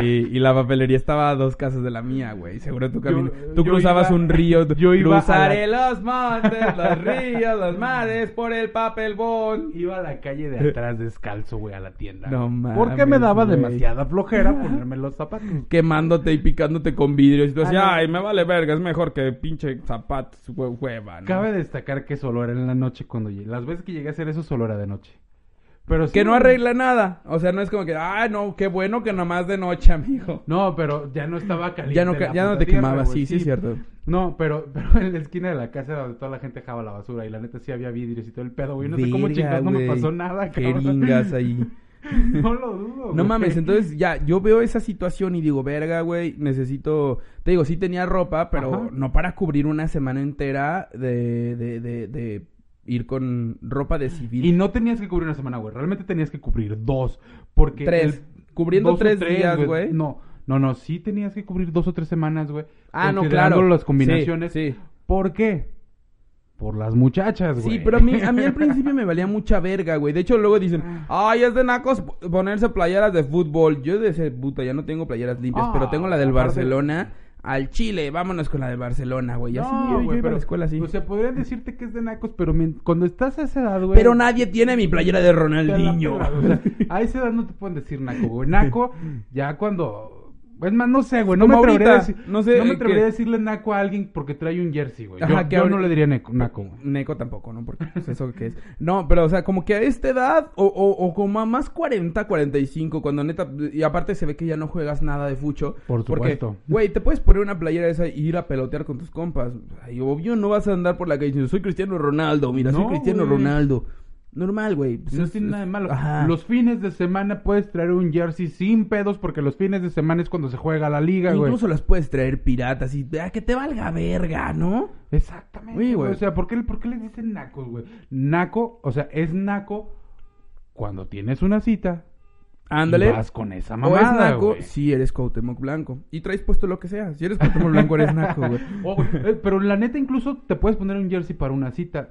Sí, y la papelería estaba a dos casas de la mía, güey. Seguro tú, camino, tú yo cruzabas iba- un río. yo iba a Cruzaré los montes, los ríos, los mares por el papelbón. Iba a la calle de atrás descalzo, güey, a la tienda. No mames, Porque me daba güey. demasiada flojera ponerme los zapatos. Quemándote y picándote con vidrios. Y tú decías, Ah, ay, me vale verga, es mejor que pinche zapatos, hue- hueva, ¿no? Cabe destacar que solo era en la noche cuando llegué. Las veces que llegué a hacer eso solo era de noche. Pero sí, Que no arregla nada. O sea, no es como que, ay, no, qué bueno que nomás de noche, amigo. No, pero ya no estaba caliente. Ya no, ya no te tierra, quemaba, sí, sí, es cierto. No, pero, pero en la esquina de la casa donde toda la gente dejaba la basura y la neta sí había vidrios y todo el pedo, güey. No sé cómo chingados no me pasó nada, cabrón. Jeringas ahí. No lo dudo, No güey. mames, entonces ya, yo veo esa situación y digo, verga, güey, necesito... Te digo, sí tenía ropa, pero Ajá. no para cubrir una semana entera de, de, de, de ir con ropa de civil. Y no tenías que cubrir una semana, güey. Realmente tenías que cubrir dos. Porque. Tres. Cubriendo dos tres días, güey. No, no, no. Sí tenías que cubrir dos o tres semanas, güey. Ah, no, claro. las combinaciones. Sí, sí. ¿Por qué? por las muchachas, güey. Sí, pero a mí, a mí al principio me valía mucha verga, güey. De hecho, luego dicen, ay, es de nacos ponerse playeras de fútbol. Yo de ese puta, ya no tengo playeras limpias, Ah, pero tengo la del aparte- Barcelona al Chile. Vámonos con la del Barcelona, güey. Así, yo, yo güey, iba a la escuela así. O sea, podrían decirte que es de nacos, pero cuando estás a esa edad, güey. pero nadie tiene mi playera de Ronaldinho. o sea, a esa edad no te pueden decir naco, güey. Naco, ya cuando. Es más, no sé, güey. No Como me atrevería, a, decir- no sé, no me eh, atrevería a decirle naco a alguien porque trae un jersey, güey. Yo, Ajá, que yo ahorita- no le diría neco- naco, güey. Neco tampoco, ¿no? Porque pues, eso que es. No, pero o sea, como que a esta edad, o, o, o como a más 40, 45, cuando neta, y aparte se ve que ya no juegas nada de fucho. Por Porque, supuesto. güey, te puedes poner una playera esa y ir a pelotear con tus compas. Ay, obvio, no vas a andar por la calle diciendo, soy Cristiano Ronaldo, mira, soy No, Cristiano güey. Ronaldo. Normal, güey. Pues No es- tiene nada de malo. Ajá. Los fines de semana puedes traer un jersey sin pedos porque los fines de semana es cuando se juega la liga, güey. Incluso las puedes traer piratas y ah, que te valga verga, ¿no? Exactamente. Güey. O sea, ¿por qué, ¿por qué les dicen nacos, güey? Naco, o sea, es naco cuando tienes una cita Ándale. y vas con esa O es mamada, naco güey. si eres Cuauhtémoc Blanco. Y traes puesto lo que sea. Si eres Cuauhtémoc Blanco, eres naco, güey. Oh, güey, eh, pero la neta incluso te puedes poner un jersey para una cita.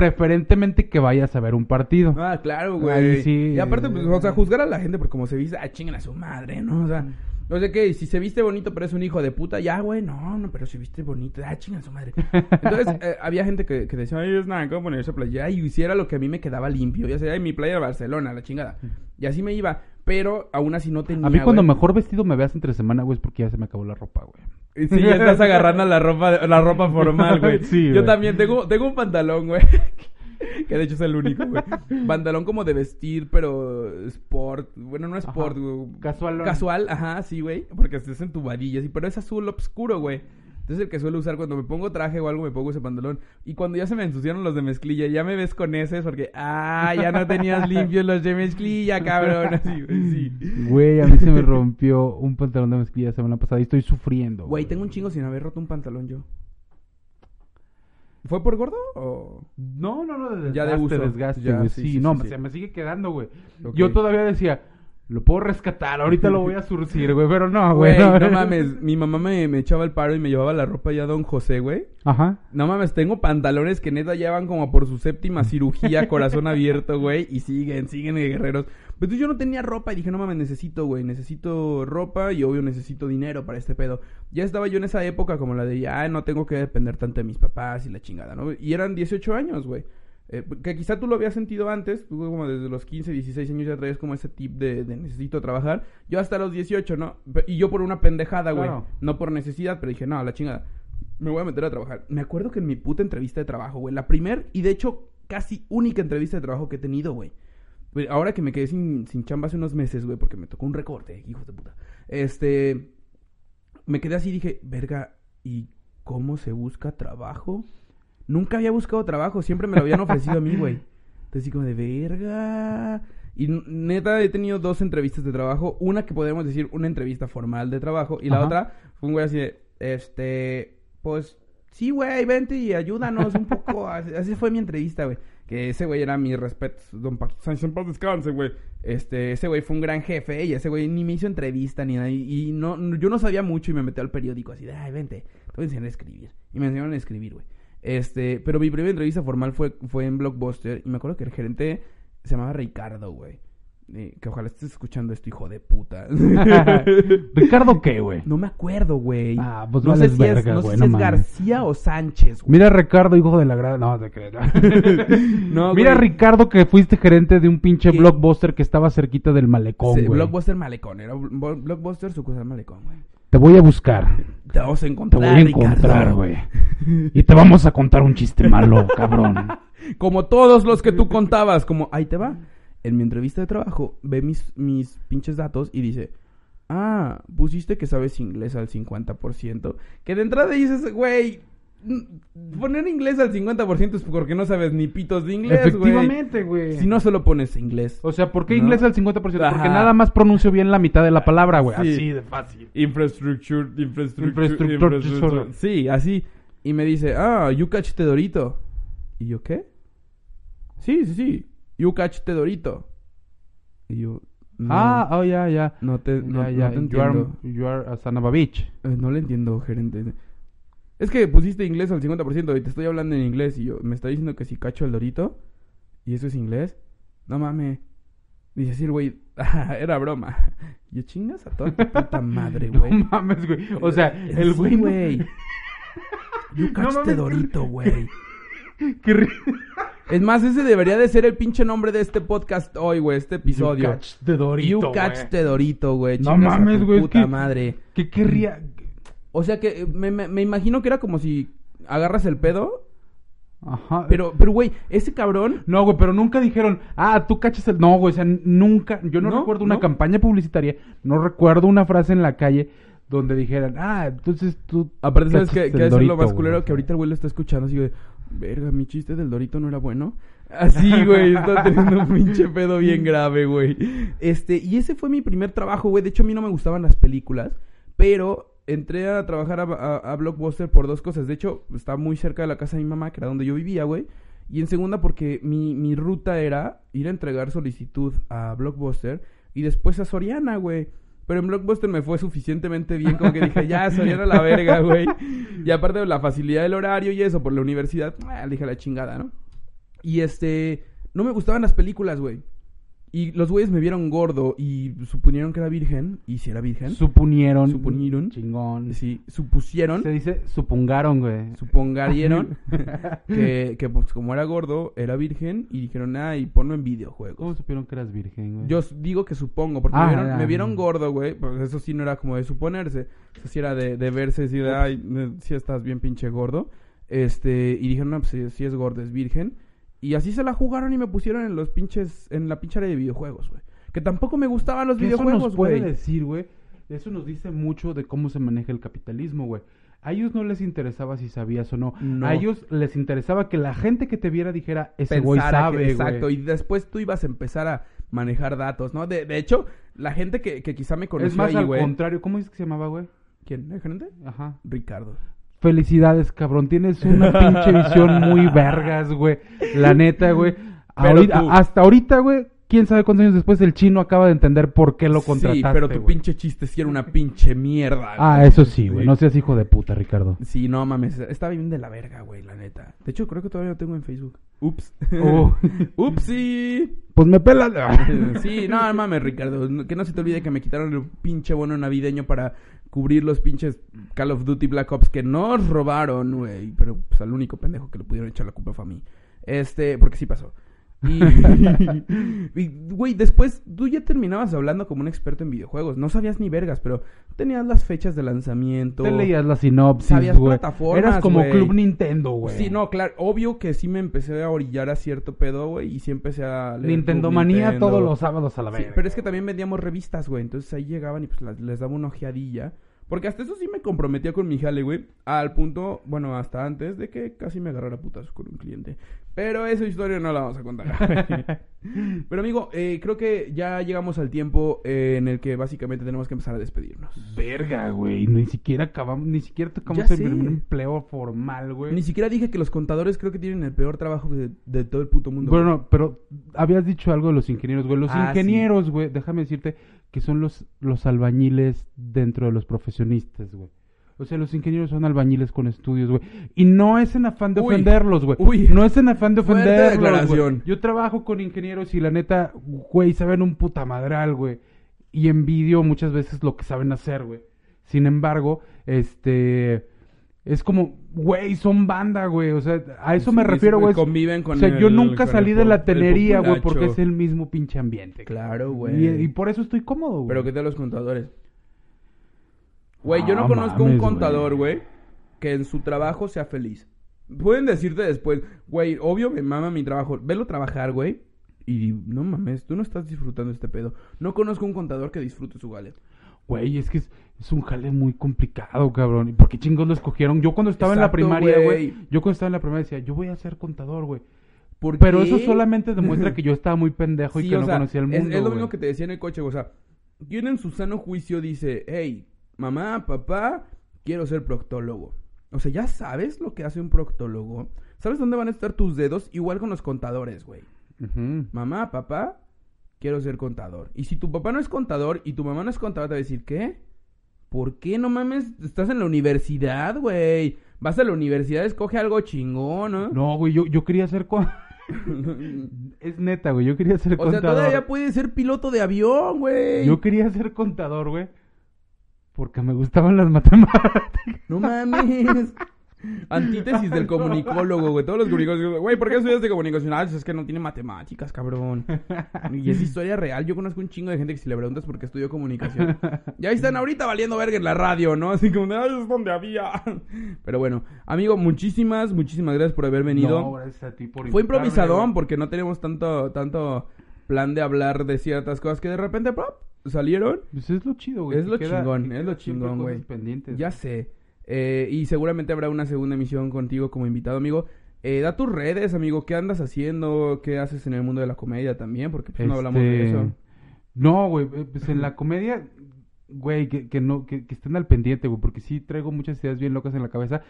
Preferentemente que vayas a ver un partido. Ah, claro, güey. Sí. Y aparte, pues, o sea, juzgar a la gente por cómo se viste, ah, chinguen a su madre, ¿no? O sea, no sé qué, si se viste bonito pero es un hijo de puta, ya, güey, no, no, pero se viste bonito, ah, chingan a su madre. Entonces, eh, había gente que, que decía, ay, es nada, ¿cómo ponerse playa? Y hiciera lo que a mí me quedaba limpio, ya sea, ay, mi playa de Barcelona, la chingada. Y así me iba, pero aún así no tenía, a mí cuando güey. mejor vestido me veas entre semana, güey, es porque ya se me acabó la ropa, güey. Sí, ya estás agarrando la ropa, la ropa formal, güey. Sí, Yo güey. también tengo, tengo un pantalón, güey. Que de hecho es el único, güey. Pantalón como de vestir, pero sport. Bueno, no sport, Ajá. güey. Casualón. Casual, ajá, sí, güey. Porque estés en tu varilla, sí. Pero es azul obscuro, güey. Entonces el que suelo usar cuando me pongo traje o algo, me pongo ese pantalón. Y cuando ya se me ensuciaron los de mezclilla, ya me ves con ese, es porque, ah, ya no tenías limpios los de mezclilla, cabrón. Así, güey, sí. Güey, a mí se me rompió un pantalón de mezclilla la semana pasada y estoy sufriendo. Güey, tengo un chingo sin haber roto un pantalón yo. ¿Fue por gordo o...? No, no, no, de desgaste, Ya de uso. desgaste, Ya, güey. sí, Sí, sí, no, sí, se me sigue quedando, güey. Yo todavía decía, lo puedo rescatar, ahorita lo voy a surcir, güey, pero no, Güey, no mames, mi mamá me, me echaba el paro y me llevaba la ropa ya a Don José, güey. Ajá. No mames, tengo pantalones que neta llevan como por su séptima cirugía, corazón abierto, güey, y siguen, siguen de guerreros. Pero entonces yo no tenía ropa y dije, no mames, necesito, güey, necesito ropa y obvio necesito dinero para este pedo. Ya estaba yo en esa época como la de, ya no tengo que depender tanto de mis papás y la chingada, ¿no? Y eran 18 años, güey. Eh, que quizá tú lo habías sentido antes, tú como desde los 15, 16 años ya traías como ese tip de, de necesito trabajar. Yo hasta los 18, ¿no? Y yo por una pendejada, güey. Claro. No por necesidad, pero dije, no, la chingada. Me voy a meter a trabajar. Me acuerdo que en mi puta entrevista de trabajo, güey, la primer y de hecho casi única entrevista de trabajo que he tenido, güey. Güey, Ahora que me quedé sin, sin chamba hace unos meses, güey, porque me tocó un recorte, hijos de puta. Este. Me quedé así y dije, verga, ¿y cómo se busca trabajo? Nunca había buscado trabajo, siempre me lo habían ofrecido a mí, güey. Entonces, así como de verga. Y neta, he tenido dos entrevistas de trabajo. Una que podemos decir una entrevista formal de trabajo. Y la Ajá. otra fue un güey así de, este, pues, sí, güey, vente y ayúdanos un poco. así, fue mi entrevista, güey. Que ese güey era mi respeto, don Paquito Sánchez, en paz descanse, güey. Este, ese güey fue un gran jefe y ese güey ni me hizo entrevista ni nada. Y, y no, no- yo no sabía mucho y me metí al periódico así de, ay, vente, te voy a enseñar a escribir. Y me enseñaron a escribir, güey. Este, pero mi primera entrevista formal fue, fue en Blockbuster y me acuerdo que el gerente se llamaba Ricardo, güey. Eh, que ojalá estés escuchando esto, hijo de puta. ¿Ricardo qué, güey? no me acuerdo, güey. Ah, pues no sé si es, verga, no sé si no es. García o Sánchez, güey. Mira, Ricardo, hijo de la gran... No, te crees. No, Mira, güey. Ricardo, que fuiste gerente de un pinche ¿Qué? blockbuster que estaba cerquita del malecón, Sí, güey. Blockbuster Malecón, era Blo- Blockbuster sucursal Malecón, güey. Te voy a buscar. Te vamos a Te encontrar, voy a encontrar, güey. Y te vamos a contar un chiste malo, cabrón. Como todos los que tú contabas, como, ahí te va. En mi entrevista de trabajo, ve mis, mis pinches datos y dice, ah, pusiste que sabes inglés al 50%. Que de entrada dices, güey, poner inglés al 50% es porque no sabes ni pitos de inglés, güey. Efectivamente, güey. Si no solo pones inglés. O sea, ¿por qué ¿No? inglés al 50%? Porque Ajá. nada más pronuncio bien la mitad de la palabra, güey. Sí. Así de fácil. Infrastructure, infrastructure, Infrastructure, infrastructure. Sí, así. Y me dice, ah, you catch te Dorito. ¿Y yo qué? Sí, sí, sí. You catch te Dorito. Y yo, no, Ah, oh, ya, ya. no te, no, te You are, entiendo. you are a son of a bitch. Eh, no le entiendo, gerente. Es que pusiste inglés al 50% y te estoy hablando en inglés y yo me está diciendo que si cacho el dorito y eso es inglés. No mames. Dice así el güey, "Ah, era broma. Yo chingas a toda tu puta madre, güey. No mames, güey. O sea, el Sí, güey. no- güey. You No catch mames, the dorito, güey. Qué Es más, ese debería de ser el pinche nombre de este podcast hoy, güey, este episodio. You catch the dorito, You catch the dorito, güey. No mames, güey, Puta que- madre. ¿Qué querría? O sea que eh, me, me- me imagino que era como si agarras el pedo, Ajá. pero, pero, güey, ese cabrón... No, güey, pero nunca dijeron, ah, tú cachas el... No, güey, o sea, nunca... Yo no, No, recuerdo una no. campaña publicitaria, no recuerdo una frase en la calle donde dijeran, ah, entonces tú... Aparte, ¿sabes qué? Que es lo más güey". culero que ahorita el güey lo está escuchando así de... Verga, mi chiste del Dorito no era bueno. Así, güey, está teniendo un pinche pedo bien grave, güey. Este, y ese fue mi primer trabajo, güey. De hecho, a mí no me gustaban las películas, pero entré a trabajar a, Blockbuster por dos cosas. De hecho, estaba muy cerca de la casa de mi mamá, que era donde yo vivía, güey. Y en segunda, porque mi, mi ruta era ir a entregar solicitud a Blockbuster y después a Soriana, güey. Pero en Blockbuster me fue suficientemente bien, como que dije, ya, Soriana la verga, güey. Y aparte de la facilidad del horario y eso, por la universidad, ah, dije la chingada, ¿no? Y este, no me gustaban las películas, güey. Y los güeyes me vieron gordo y suponieron que era virgen. Y si era virgen, Suponieron. Suponieron. Chingón. sí, supusieron, Se dice supongaron, güey. supongarieron que, que pues, como era gordo, era virgen. Y dijeron, ah, y ponlo en videojuegos. ¿Cómo supieron que eras virgen, güey? Yo digo que supongo, porque Ah, me, vieron, ya. me vieron gordo, güey. Pues eso sí no era como de suponerse. Eso sí era de, de verse, de, ay, eh, sí estás bien pinche gordo. Este, y dijeron, no, pues sí, sí es gordo, es virgen. Y así se la jugaron y me pusieron en los pinches, en la pinche área de videojuegos, güey. Que tampoco me gustaban los Que eso videojuegos, nos puede güey. decir, güey. Eso nos dice mucho de cómo se maneja el capitalismo, güey. A ellos no les interesaba si sabías o no. No. A ellos les interesaba que la gente que te viera dijera, ese güey sabe, que- güey. Exacto, y después tú ibas a empezar a manejar datos, ¿no? De, de hecho, la gente que, que quizá me conoció Es más ahí, al güey. contrario. ¿Cómo dices que se llamaba, güey? ¿Quién? ¿El gerente? Ajá. Ricardo. Felicidades, cabrón. Tienes una pinche visión muy vergas, güey. La neta, güey. Ahorita- Hasta ahorita, güey. Quién sabe cuántos años después el chino acaba de entender por qué lo contrataste. Sí, pero tu pinche chiste sí era una pinche mierda. Ah, güey. eso sí, güey. No seas hijo de puta, Ricardo. Sí, no mames, estaba bien de la verga, güey, la neta. De hecho, creo que todavía lo tengo en Facebook. Ups. Oh. Upsi. Pues me pela. Sí, no mames, Ricardo. Que no se te olvide que me quitaron el pinche bono navideño para cubrir los pinches Call of Duty Black Ops que nos robaron, güey. Pero pues al único pendejo que le pudieron echar la culpa fue a mí. Este, porque sí pasó. Y, güey, después tú ya terminabas hablando como un experto en videojuegos. No sabías ni vergas, pero tenías las fechas de lanzamiento. Te leías la sinopsis, Sabías plataformas, Eras como. Club Nintendo, güey. Sí, no, claro, obvio que sí me empecé a orillar a cierto pedo, güey, y sí empecé a leer Nintendo Manía todos los sábados a la Sí, vez. pero es que también vendíamos revistas, güey, entonces ahí llegaban y pues las- les daba una ojeadilla. Porque hasta eso sí me comprometía con mi jale, güey, al punto, bueno, hasta antes de que casi me agarrara putazos con un cliente. Pero esa historia no la vamos a contar. pero amigo, eh, creo que ya llegamos al tiempo eh, en el que básicamente tenemos que empezar a despedirnos. Verga, güey. Ni siquiera acabamos, ni siquiera tocamos el primer empleo formal, güey. Ni siquiera dije que los contadores creo que tienen el peor trabajo de, de todo el puto mundo. Bueno, güey. no, pero habías dicho algo de los ingenieros, güey. Los Ah, ingenieros, güey, déjame decirte que son los, los albañiles dentro de los profesionistas, güey. O sea, los ingenieros son albañiles con estudios, güey. Y no es en afán de Uy, ofenderlos, güey. uy. No es en afán de ofenderlos, declaración. güey. Yo trabajo con ingenieros y la neta, güey, saben un puta madral, güey. Y envidio muchas veces lo que saben hacer, güey. Sin embargo, este... Es como, güey, son banda, güey. O sea, a eso me refiero, güey. Conviven con o sea, yo nunca salí el de la tenería, güey, porque es el mismo pinche ambiente. Claro, güey. y por eso estoy cómodo, güey. Pero ¿qué tal los contadores? Güey, yo no conozco un contador, güey, que en su trabajo sea feliz. Pueden decirte después, güey, obvio me mama mi trabajo. Velo trabajar, güey. Y no mames, tú no estás disfrutando este pedo. No conozco un contador que disfrute su gale. Güey, es que es, es un jale muy complicado, cabrón. ¿Y por qué chingos lo escogieron? Yo cuando estaba en la primaria, güey. Yo cuando estaba en la primaria decía, yo voy a ser contador, güey. ¿Por Pero qué? eso solamente demuestra que yo estaba muy pendejo y que no sea, conocía el mundo. Es, lo mismo que te decía en el coche, o sea, quien en su sano juicio dice, hey, mamá, papá, quiero ser proctólogo. O sea, ya sabes lo que hace un proctólogo. ¿Sabes dónde van a estar tus dedos? Igual con los contadores, güey. Mamá, papá, quiero ser contador. Y si tu papá no es contador y tu mamá no es contador, te va a decir, ¿qué? ¿Por qué no mames? Estás en la universidad, güey. Vas a la universidad, escoge algo chingón, ¿no? No, güey, yo, yo quería ser... con- es neta, güey, yo quería ser o sea, contador. todavía puedes ser piloto de avión, güey. Yo quería ser contador, güey. Porque me gustaban las matemáticas. No mames. Antítesis del comunicólogo, güey. Todos los comunicólogos, güey, ¿por qué estudiaste comunicacional? Es que no tiene matemáticas, cabrón. Y es historia real. Yo conozco un chingo de gente que si le preguntas por qué estudió comunicación. Y ahí están ahorita valiendo verga en la radio, ¿no? Así como, ay, es donde había. Pero bueno, amigo, muchísimas, muchísimas gracias por haber venido. No, gracias a ti por Fue improvisadón porque no tenemos tanto, tanto plan de hablar de ciertas cosas que de repente salieron. Pues es lo chido, güey. Es lo queda- chingón, es lo chingón, güey. pendientes. Ya sé. Eh, y seguramente habrá una segunda emisión contigo como invitado, amigo. Eh, da tus redes, amigo. ¿Qué andas haciendo? ¿Qué haces en el mundo de la comedia también? Porque pues, no hablamos de Este, eso. No, güey, eh, pues en la comedia, güey, que, que no, que, que estén al pendiente, güey, porque sí traigo muchas ideas bien locas en la cabeza.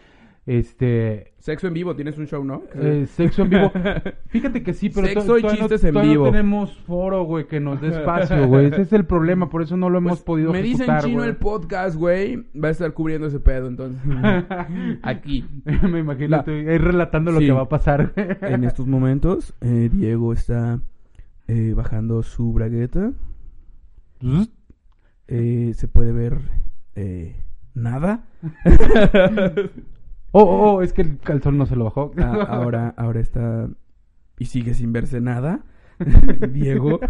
Este, Sexo en vivo, tienes un show, ¿no? eh, sexo en vivo. Fíjate que sí, pero to- Sexo y no- en tenemos foro, güey, que nos dé espacio, güey. Ese es el problema, por eso no lo hemos Pues, podido me dicen chino el podcast, güey. Va a estar cubriendo ese pedo, entonces. Aquí. Me imagino, La- estoy ahí relatando lo Sí. que va a pasar. En estos momentos, eh, Diego está eh, bajando su bragueta. Eh, se puede ver eh, nada. Oh, oh, oh, es que el calzón no se lo bajó. Ah, ahora, ahora está y sigue sin verse nada. Diego.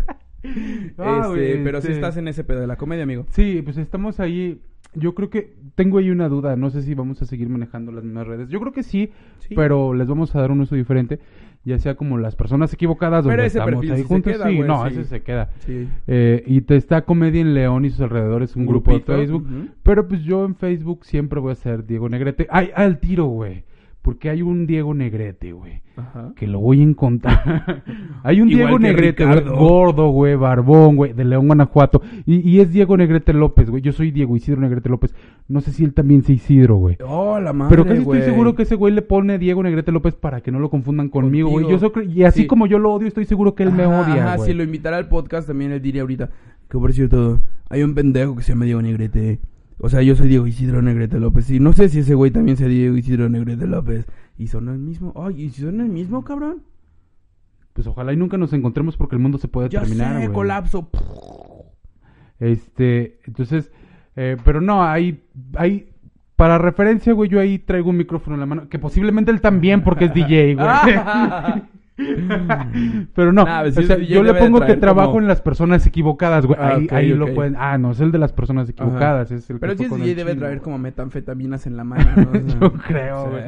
Ah, Este, pero si este- estás en ese pedo de la comedia, amigo. Sí, pues estamos ahí. Yo creo que tengo ahí una duda. No sé si vamos a seguir manejando las mismas redes. Yo creo que sí, Sí. pero les vamos a dar un uso diferente. Ya sea como las personas equivocadas Pero donde ese estamos perfil ahí se juntos. queda, sí, güey, no, sí. ese se queda. Sí. Eh, y te está Comedia en León y sus alrededores, un, grupo grupito, de Facebook. ujú. Pero pues yo en Facebook siempre voy a ser Diego Negrete. Ay, al tiro, güey. Porque hay un Diego Negrete, güey. Ajá. Que lo voy a encontrar. hay un Igual Diego Negrete, güey. Gordo, güey. Barbón, güey. De León, Guanajuato. Y, y es Diego Negrete López, güey. Yo soy Diego Isidro Negrete López. No sé si él también se Isidro, güey. Oh, la madre, Pero casi güey. estoy seguro que ese güey le pone Diego Negrete López para que no lo confundan conmigo, güey. Yo cre- y así Sí. como yo lo odio, estoy seguro que él me Ajá, odia, Ajá, güey. si lo invitara al podcast también él diría ahorita que por cierto, hay un pendejo que se llama Diego Negrete. O sea, yo soy Diego Isidro Negrete López. Y no sé si ese güey también sea Diego Isidro Negrete López. Y son el mismo. Ay, ¿y son el mismo, cabrón? Pues ojalá y nunca nos encontremos porque el mundo se puede Ya terminar, sé, colapso. Este, entonces, eh, pero no, hay, hay, para referencia, güey, yo ahí traigo un micrófono en la mano, que posiblemente él también porque es DJ, güey. Pero no, Nah, pues, o sea, yo le pongo que trabajo como- en las personas equivocadas, güey. Ah, ahí lo pueden. Ah, no, es el de las personas equivocadas. Es el Pero es con DJ el debe traer como metanfetaminas en la mano. ¿no? Yo creo, sí. güey.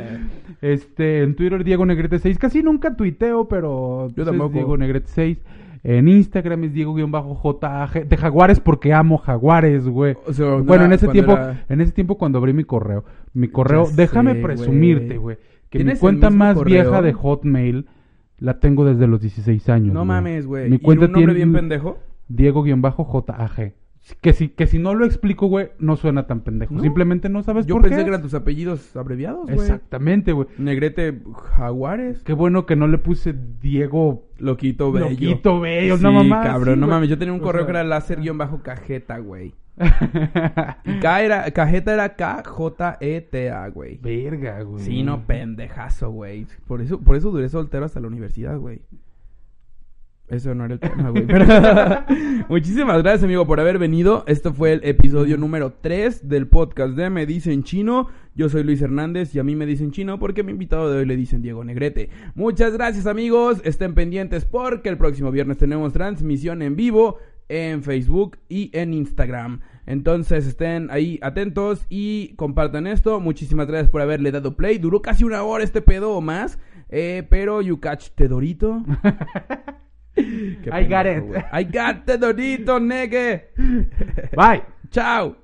Este, en Twitter Diego Negrete 6. Casi nunca tuiteo, pero pues, es tampoco. Diego Negrete 6. En Instagram es Diego-JAG. De Jaguares porque amo Jaguares, güey. O sea, bueno, en ese tiempo, era- en ese tiempo cuando abrí mi correo, mi correo, Ya déjame sé, presumirte, güey. que mi ¿Tienes el cuenta más correo? vieja de Hotmail la tengo desde los 16 años. No mames, güey. Mi ¿Y cuenta un nombre tiene bien pendejo? Diego-JAG. Que si, que si no lo explico, güey, no suena tan pendejo. ¿No? Simplemente no sabes Yo por pensé qué. que eran tus apellidos abreviados, güey. Exactamente, güey. Negrete Jaguares. Qué bueno que no le puse Diego Loquito bello. Loquito bello, sí, no mamá. cabrón, sí, no mames. Yo tenía un O correo sea- que era láser-cajeta, güey. K era, cajeta era K-J-E-T-A, güey. Verga, güey. Sí, no, pendejazo, güey. Por eso, por eso duré soltero hasta la universidad, güey. Eso no era el tema, güey. Pero- Muchísimas gracias, amigo, por haber venido. Esto fue el episodio número 3 del podcast de Me Dicen Chino. Yo soy Luis Hernández y a mí me dicen chino porque mi invitado de hoy le dicen Diego Negrete. Muchas gracias, amigos. Estén pendientes porque el próximo viernes tenemos transmisión en vivo en Facebook y en Instagram. Entonces estén ahí atentos y compartan esto. Muchísimas gracias por haberle dado play. Duró casi una hora este pedo o más. Eh, pero you catch te dorito. Qué I got it. I got te dorito, negue. Bye. Chao.